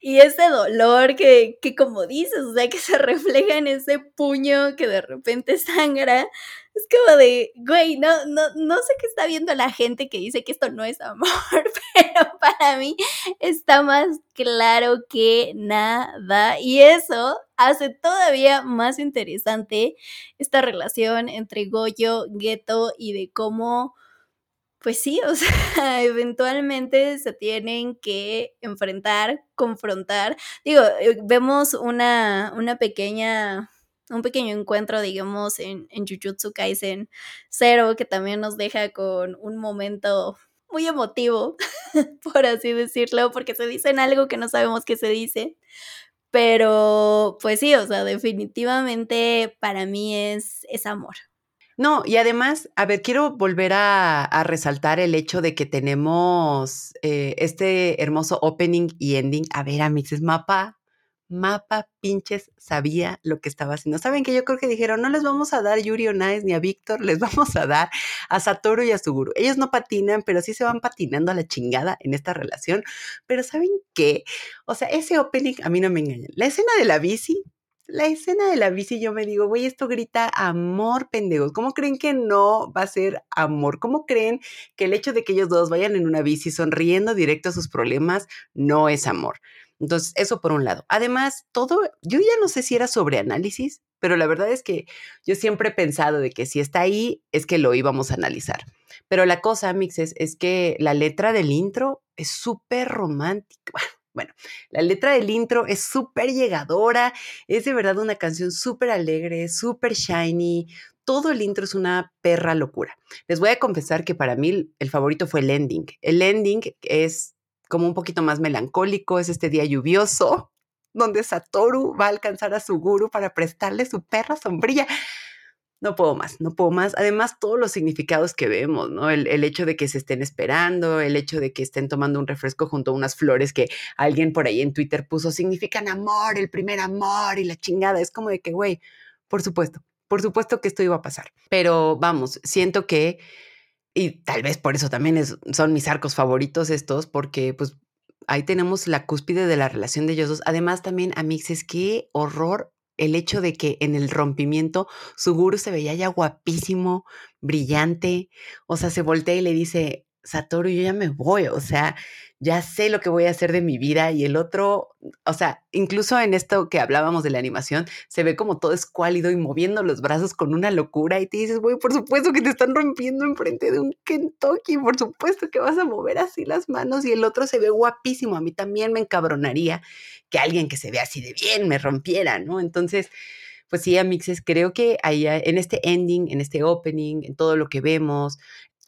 Y ese dolor que, que como dices, o sea, que se refleja en ese puño que de repente sangra, es como de, güey, no, no, no sé qué está viendo la gente que dice que esto no es amor, pero para mí está más claro que nada. Y eso hace todavía más interesante esta relación entre Goyo, Geto y de cómo pues sí, o sea, eventualmente se tienen que enfrentar, confrontar. Digo, eh, vemos una, una pequeña, un pequeño encuentro, digamos, en, en Jujutsu Kaisen Zero, que también nos deja con un momento muy emotivo, por así decirlo, porque se dicen algo que no sabemos qué se dice. Pero, pues sí, o sea, definitivamente para mí es, es amor. No, y además, a ver, quiero volver a, resaltar el hecho de que tenemos eh, este hermoso opening y ending. A ver, es mapa, mapa pinches sabía lo que estaba haciendo. Saben que yo creo que dijeron, no les vamos a dar Yuri on ni a Víctor, les vamos a dar a Satoru y a Suguru. Ellos no patinan, pero sí se van patinando a la chingada en esta relación. Pero ¿saben qué? O sea, ese opening a mí no me engaña. La escena de la bici, la escena de la bici, yo me digo, güey, esto grita amor, pendejos. ¿Cómo creen que no va a ser amor? ¿Cómo creen que el hecho de que ellos dos vayan en una bici sonriendo directo a sus problemas no es amor? Entonces, eso por un lado. Además, todo, yo ya no sé si era sobre análisis, pero la verdad es que yo siempre he pensado de que si está ahí, es que lo íbamos a analizar. Pero la cosa, Mixes, es que la letra del intro es súper romántica. la letra del intro es súper llegadora, es de verdad una canción súper alegre, súper shiny. Todo el intro es una perra locura. Les voy a confesar que para mí el favorito fue el ending. El ending es como un poquito más melancólico, es este día lluvioso, donde Satoru va a alcanzar a su guru para prestarle su perra sombrilla no puedo más, no puedo más. Además, todos los significados que vemos, ¿no? El, hecho de que se estén esperando, el hecho de que estén tomando un refresco junto a unas flores que alguien por ahí en Twitter puso, significan amor, el primer amor y la chingada. Es como de que, güey, por supuesto, por supuesto que esto iba a pasar. Pero vamos, siento que, y tal vez por eso también son mis arcos favoritos estos, porque pues ahí tenemos la cúspide de la relación de ellos dos. Además, también, Amixes, qué horror el hecho de que en el rompimiento su guru se veía ya guapísimo, brillante, o sea, se voltea y le dice, Satoru, yo ya me voy, o sea, ya sé lo que voy a hacer de mi vida y el otro, o sea, incluso en esto que hablábamos de la animación, se ve como todo escuálido y moviendo los brazos con una locura y te dices, güey, por supuesto que te están rompiendo enfrente de un Kentucky, por supuesto que vas a mover así las manos y el otro se ve guapísimo, a mí también me encabronaría que alguien que se ve así de bien me rompiera, ¿no? Entonces, pues sí, Amixes, creo que ahí en este ending, en este opening, en todo lo que vemos,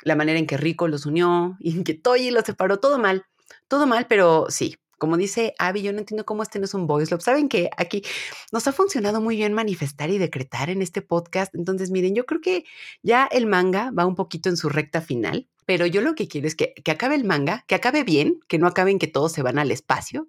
la manera en que Rico los unió y en que Toyi los separó, todo mal, todo mal, pero sí. Como dice Abby, yo no entiendo cómo este no es un voice love. ¿Saben que Aquí nos ha funcionado muy bien manifestar y decretar en este podcast. Entonces, miren, yo creo que ya el manga va un poquito en su recta final, pero yo lo que quiero es que, que acabe el manga, que acabe bien, que no acaben que todos se van al espacio.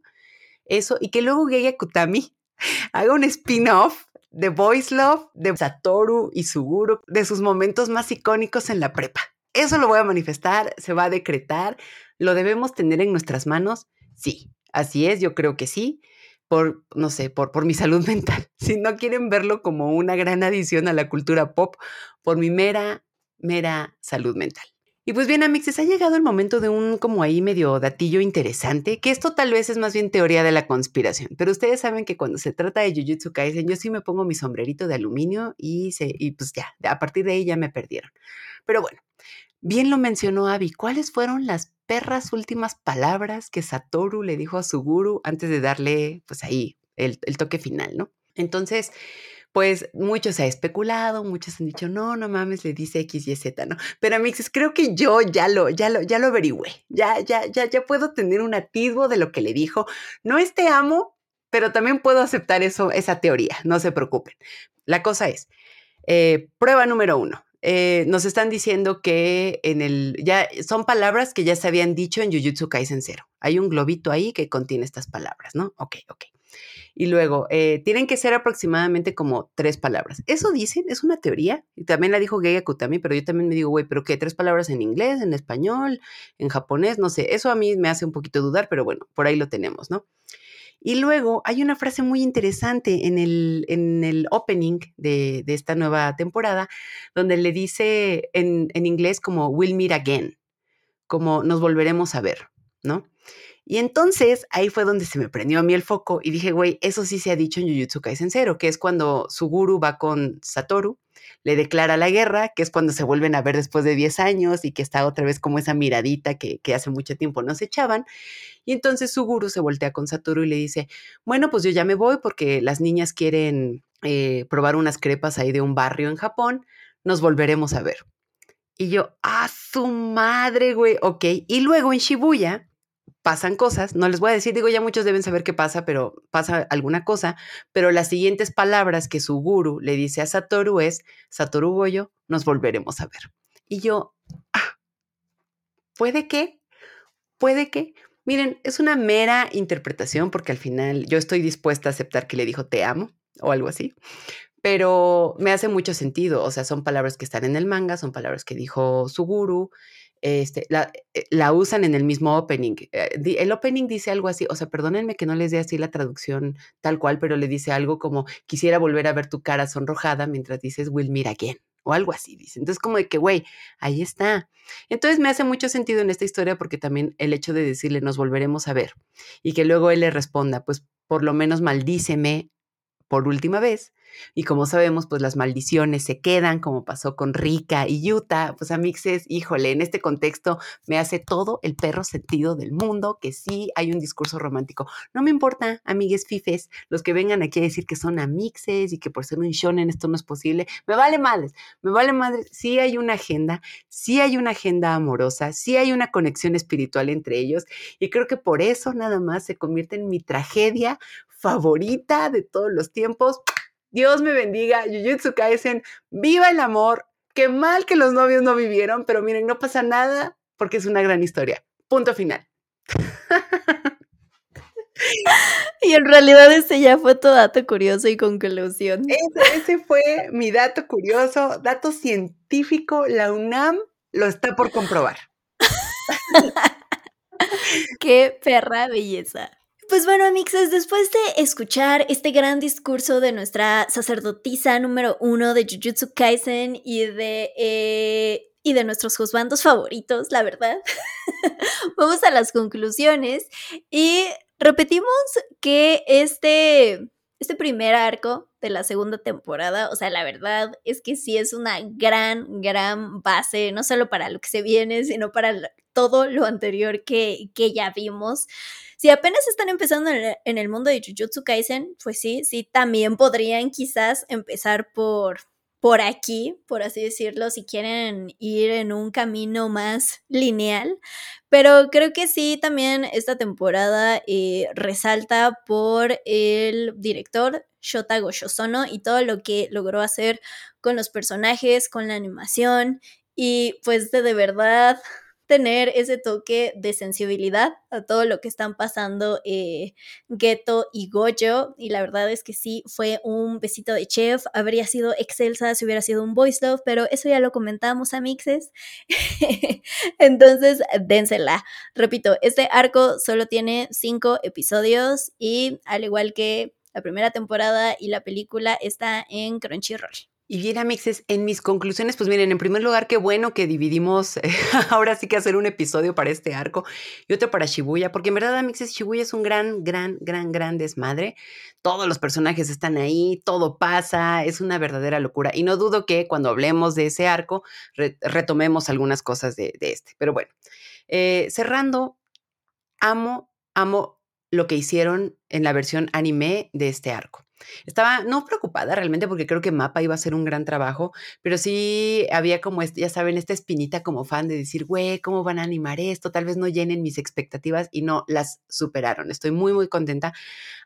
Eso, y que luego Gege Kutami haga un spin-off de Voice Love, de Satoru y Suguru, de sus momentos más icónicos en la prepa. Eso lo voy a manifestar, se va a decretar, lo debemos tener en nuestras manos. Sí, así es, yo creo que sí, por, no sé, por, por mi salud mental. Si no quieren verlo como una gran adición a la cultura pop, por mi mera, mera salud mental. Y pues bien, amixes, ha llegado el momento de un como ahí medio datillo interesante, que esto tal vez es más bien teoría de la conspiración, pero ustedes saben que cuando se trata de Jujutsu Kaisen, yo sí me pongo mi sombrerito de aluminio y, se, y pues ya, a partir de ahí ya me perdieron. Pero bueno, Bien lo mencionó Abby. ¿Cuáles fueron las perras últimas palabras que Satoru le dijo a su guru antes de darle, pues ahí, el, toque final, ¿no? Entonces, pues muchos se ha especulado, muchos han dicho, no, no mames, le dice X, Y, Z, ¿no? Pero amixes, creo que yo ya lo, ya lo, ya lo averigüé. Ya, ya, ya, ya puedo tener un atisbo de lo que le dijo. No es te amo, pero también puedo aceptar eso, esa teoría, no se preocupen. La cosa es, eh, prueba número uno. Eh, nos están diciendo que en el, ya son palabras que ya se habían dicho en Jujutsu Kaisen 0. Hay un globito ahí que contiene estas palabras, ¿no? Ok, ok. Y luego, eh, tienen que ser aproximadamente como tres palabras. Eso dicen, es una teoría. Y también la dijo Geiga Kutami, pero yo también me digo, güey, ¿pero qué? ¿Tres palabras en inglés, en español, en japonés? No sé, eso a mí me hace un poquito dudar, pero bueno, por ahí lo tenemos, ¿no? Y luego hay una frase muy interesante en el, en el opening de, esta nueva temporada, donde le dice en, en inglés como we'll meet again, como nos volveremos a ver, ¿no? Y entonces ahí fue donde se me prendió a mí el foco y dije, güey, eso sí se ha dicho en Jujutsu Kaisen Zero, que es cuando Suguru va con Satoru, le declara la guerra, que es cuando se vuelven a ver después de 10 años y que está otra vez como esa miradita que, hace mucho tiempo no se echaban. Y entonces Suguru se voltea con Satoru y le dice, bueno, pues yo ya me voy porque las niñas quieren eh, probar unas crepas ahí de un barrio en Japón, nos volveremos a ver. Y yo, ¡ah, su madre, güey! Ok. Y luego en Shibuya, pasan cosas, no les voy a decir, digo, ya muchos deben saber qué pasa, pero pasa alguna cosa, pero las siguientes palabras que su guru le dice a Satoru es, Satoru Goyo, nos volveremos a ver. Y yo, ah, ¿puede que? ¿Puede que? Miren, es una mera interpretación porque al final yo estoy dispuesta a aceptar que le dijo te amo o algo así, pero me hace mucho sentido, o sea, son palabras que están en el manga, son palabras que dijo su guru, este, la, eh, la, usan en el mismo opening. Eh, el opening dice algo así, o sea, perdónenme que no les dé así la traducción tal cual, pero le dice algo como quisiera volver a ver tu cara sonrojada mientras dices we'll meet again o algo así, dice. Entonces, como de que, güey, ahí está. Entonces, me hace mucho sentido en esta historia porque también el hecho de decirle nos volveremos a ver y que luego él le responda, pues por lo menos maldíceme por última vez, y como sabemos, pues las maldiciones se quedan, como pasó con Rika y Yuta. Pues amixes, híjole, en este contexto me hace todo el perro sentido del mundo que sí hay un discurso romántico. No me importa, amigues fifes, los que vengan aquí a decir que son amixes y que por ser un shonen esto no es posible. Me vale madres, me vale madres. Sí hay una agenda, sí hay una agenda amorosa, sí hay una conexión espiritual entre ellos y creo que por eso nada más se convierte en mi tragedia favorita de todos los tiempos. Dios me bendiga, Jujutsu Kaisen, viva el amor. Qué mal que los novios no vivieron, pero miren, no pasa nada porque es una gran historia. Punto final. Y en realidad ese ya fue tu dato curioso y conclusión. Ese, ese fue mi dato curioso, dato científico. La UNAM lo está por comprobar. Qué perra belleza. Pues bueno, amixes, después de escuchar este gran discurso de nuestra sacerdotisa número uno de Jujutsu Kaisen y de, eh, y de nuestros juzgandos favoritos, la verdad, vamos a las conclusiones. Y repetimos que este, este primer arco de la segunda temporada, o sea, la verdad es que sí es una gran, gran base, no solo para lo que se viene, sino para todo lo anterior que, que ya vimos. Si apenas están empezando en el mundo de Jujutsu Kaisen, pues sí, sí, también podrían quizás empezar por, por aquí, por así decirlo, si quieren ir en un camino más lineal. Pero creo que sí, también esta temporada eh, resalta por el director Shota Goshosono y todo lo que logró hacer con los personajes, con la animación y pues de, de verdad tener ese toque de sensibilidad a todo lo que están pasando eh, Geto y Gojo. Y la verdad es que sí, fue un besito de chef. Habría sido excelsa si hubiera sido un voice love, pero eso ya lo comentamos, amixes. Entonces, dénsela. Repito, este arco solo tiene cinco episodios y al igual que la primera temporada y la película está en Crunchyroll. Y bien, amixes, en mis conclusiones, pues miren, en primer lugar, qué bueno que dividimos eh, ahora sí que hacer un episodio para este arco y otro para Shibuya, porque en verdad, amixes, Shibuya es un gran, gran, gran, gran desmadre. Todos los personajes están ahí, todo pasa, es una verdadera locura. Y no dudo que cuando hablemos de ese arco retomemos algunas cosas de, este. Pero bueno, eh, cerrando, amo, amo lo que hicieron en la versión anime de este arco. Estaba no preocupada realmente porque creo que Mapa iba a ser un gran trabajo, pero sí había como, ya saben, esta espinita como fan de decir, güey, ¿cómo van a animar esto? Tal vez no llenen mis expectativas y no las superaron. Estoy muy, muy contenta.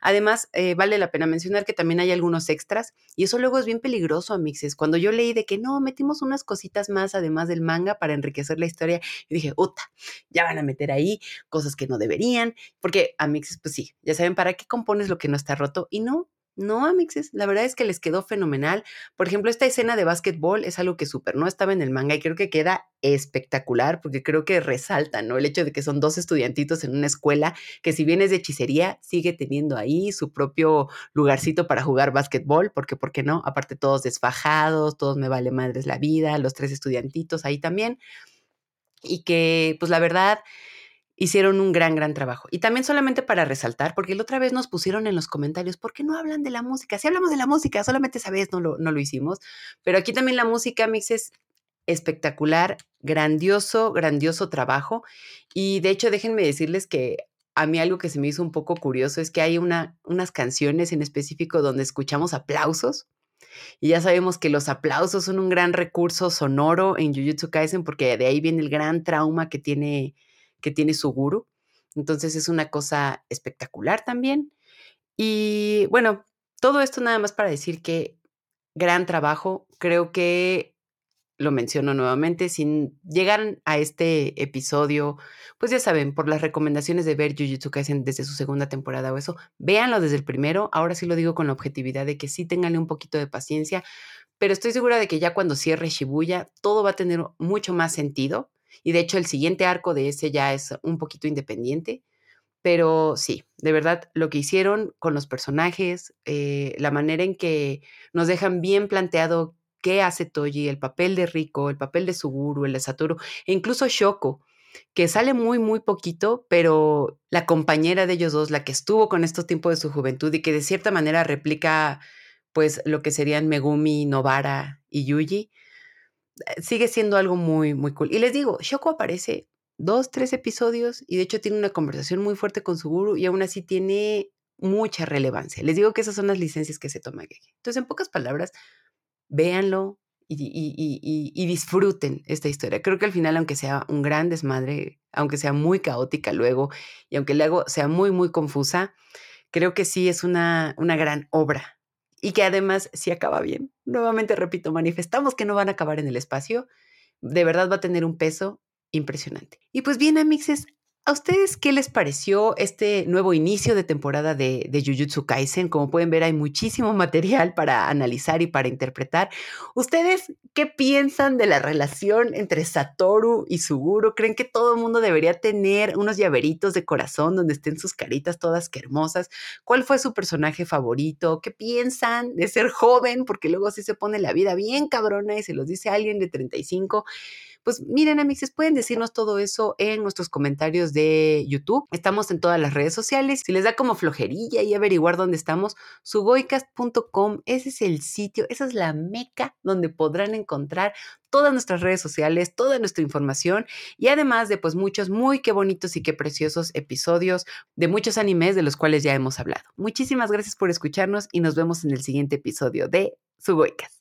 Además, eh, vale la pena mencionar que también hay algunos extras y eso luego es bien peligroso, amixes. Cuando yo leí de que no, metimos unas cositas más además del manga para enriquecer la historia, y dije, uta, ya van a meter ahí cosas que no deberían, porque amixes, pues sí, ya saben, ¿para qué compones lo que no está roto? Y no, no, amixes, la verdad es que les quedó fenomenal. Por ejemplo, esta escena de básquetbol es algo que súper no estaba en el manga y creo que queda espectacular porque creo que resalta, ¿no? El hecho de que son dos estudiantitos en una escuela que si bien es de hechicería, sigue teniendo ahí su propio lugarcito para jugar básquetbol, porque, ¿por qué no? Aparte todos desfajados, todos me vale madres la vida, los tres estudiantitos ahí también. Y que, pues la verdad, hicieron un gran, gran trabajo. Y también solamente para resaltar, porque la otra vez nos pusieron en los comentarios, ¿por qué no hablan de la música? Si hablamos de la música, solamente esa vez no lo, no lo hicimos, pero aquí también la música, Mix, es espectacular, grandioso, grandioso trabajo. Y de hecho, déjenme decirles que a mí algo que se me hizo un poco curioso es que hay una, unas canciones en específico donde escuchamos aplausos. Y ya sabemos que los aplausos son un gran recurso sonoro en Jujutsu Kaisen porque de ahí viene el gran trauma que tiene que tiene su guru. Entonces es una cosa espectacular también. Y bueno, todo esto nada más para decir que gran trabajo. Creo que lo menciono nuevamente, sin llegar a este episodio, pues ya saben, por las recomendaciones de ver Jujutsu Kaisen desde su segunda temporada o eso, véanlo desde el primero. Ahora sí lo digo con la objetividad de que sí tenganle un poquito de paciencia, pero estoy segura de que ya cuando cierre Shibuya, todo va a tener mucho más sentido. Y de hecho el siguiente arco de ese ya es un poquito independiente. Pero sí, de verdad, lo que hicieron con los personajes, eh, la manera en que nos dejan bien planteado qué hace Toji, el papel de Rico, el papel de Suguru, el de Satoru, e incluso Shoko, que sale muy, muy poquito, pero la compañera de ellos dos, la que estuvo con estos tiempos de su juventud y que de cierta manera replica pues lo que serían Megumi, Novara y Yuji, sigue siendo algo muy, muy cool. Y les digo, Shoko aparece dos, tres episodios y de hecho tiene una conversación muy fuerte con su guru y aún así tiene mucha relevancia. Les digo que esas son las licencias que se toma Entonces, en pocas palabras, véanlo y, y, disfruten esta historia. Creo que al final, aunque sea un gran desmadre, aunque sea muy caótica luego y aunque luego sea muy, muy confusa, creo que sí es una, una gran obra y que además si acaba bien. Nuevamente repito, manifestamos que no van a acabar en el espacio. De verdad va a tener un peso impresionante. Y pues bien, amixes, ¿A ustedes qué les pareció este nuevo inicio de temporada de, de, Jujutsu Kaisen? Como pueden ver, hay muchísimo material para analizar y para interpretar. ¿Ustedes qué piensan de la relación entre Satoru y Suguru? ¿Creen que todo el mundo debería tener unos llaveritos de corazón donde estén sus caritas todas que hermosas? ¿Cuál fue su personaje favorito? ¿Qué piensan de ser joven? Porque luego así se pone la vida bien cabrona y se los dice alguien de 35. Pues miren, amixes, pueden decirnos todo eso en nuestros comentarios de YouTube. Estamos en todas las redes sociales. Si les da como flojerilla y averiguar dónde estamos, sugoicast.com, ese es el sitio, esa es la meca donde podrán encontrar todas nuestras redes sociales, toda nuestra información y además de pues muchos muy qué bonitos y qué preciosos episodios de muchos animes de los cuales ya hemos hablado. Muchísimas gracias por escucharnos y nos vemos en el siguiente episodio de Sugoicast.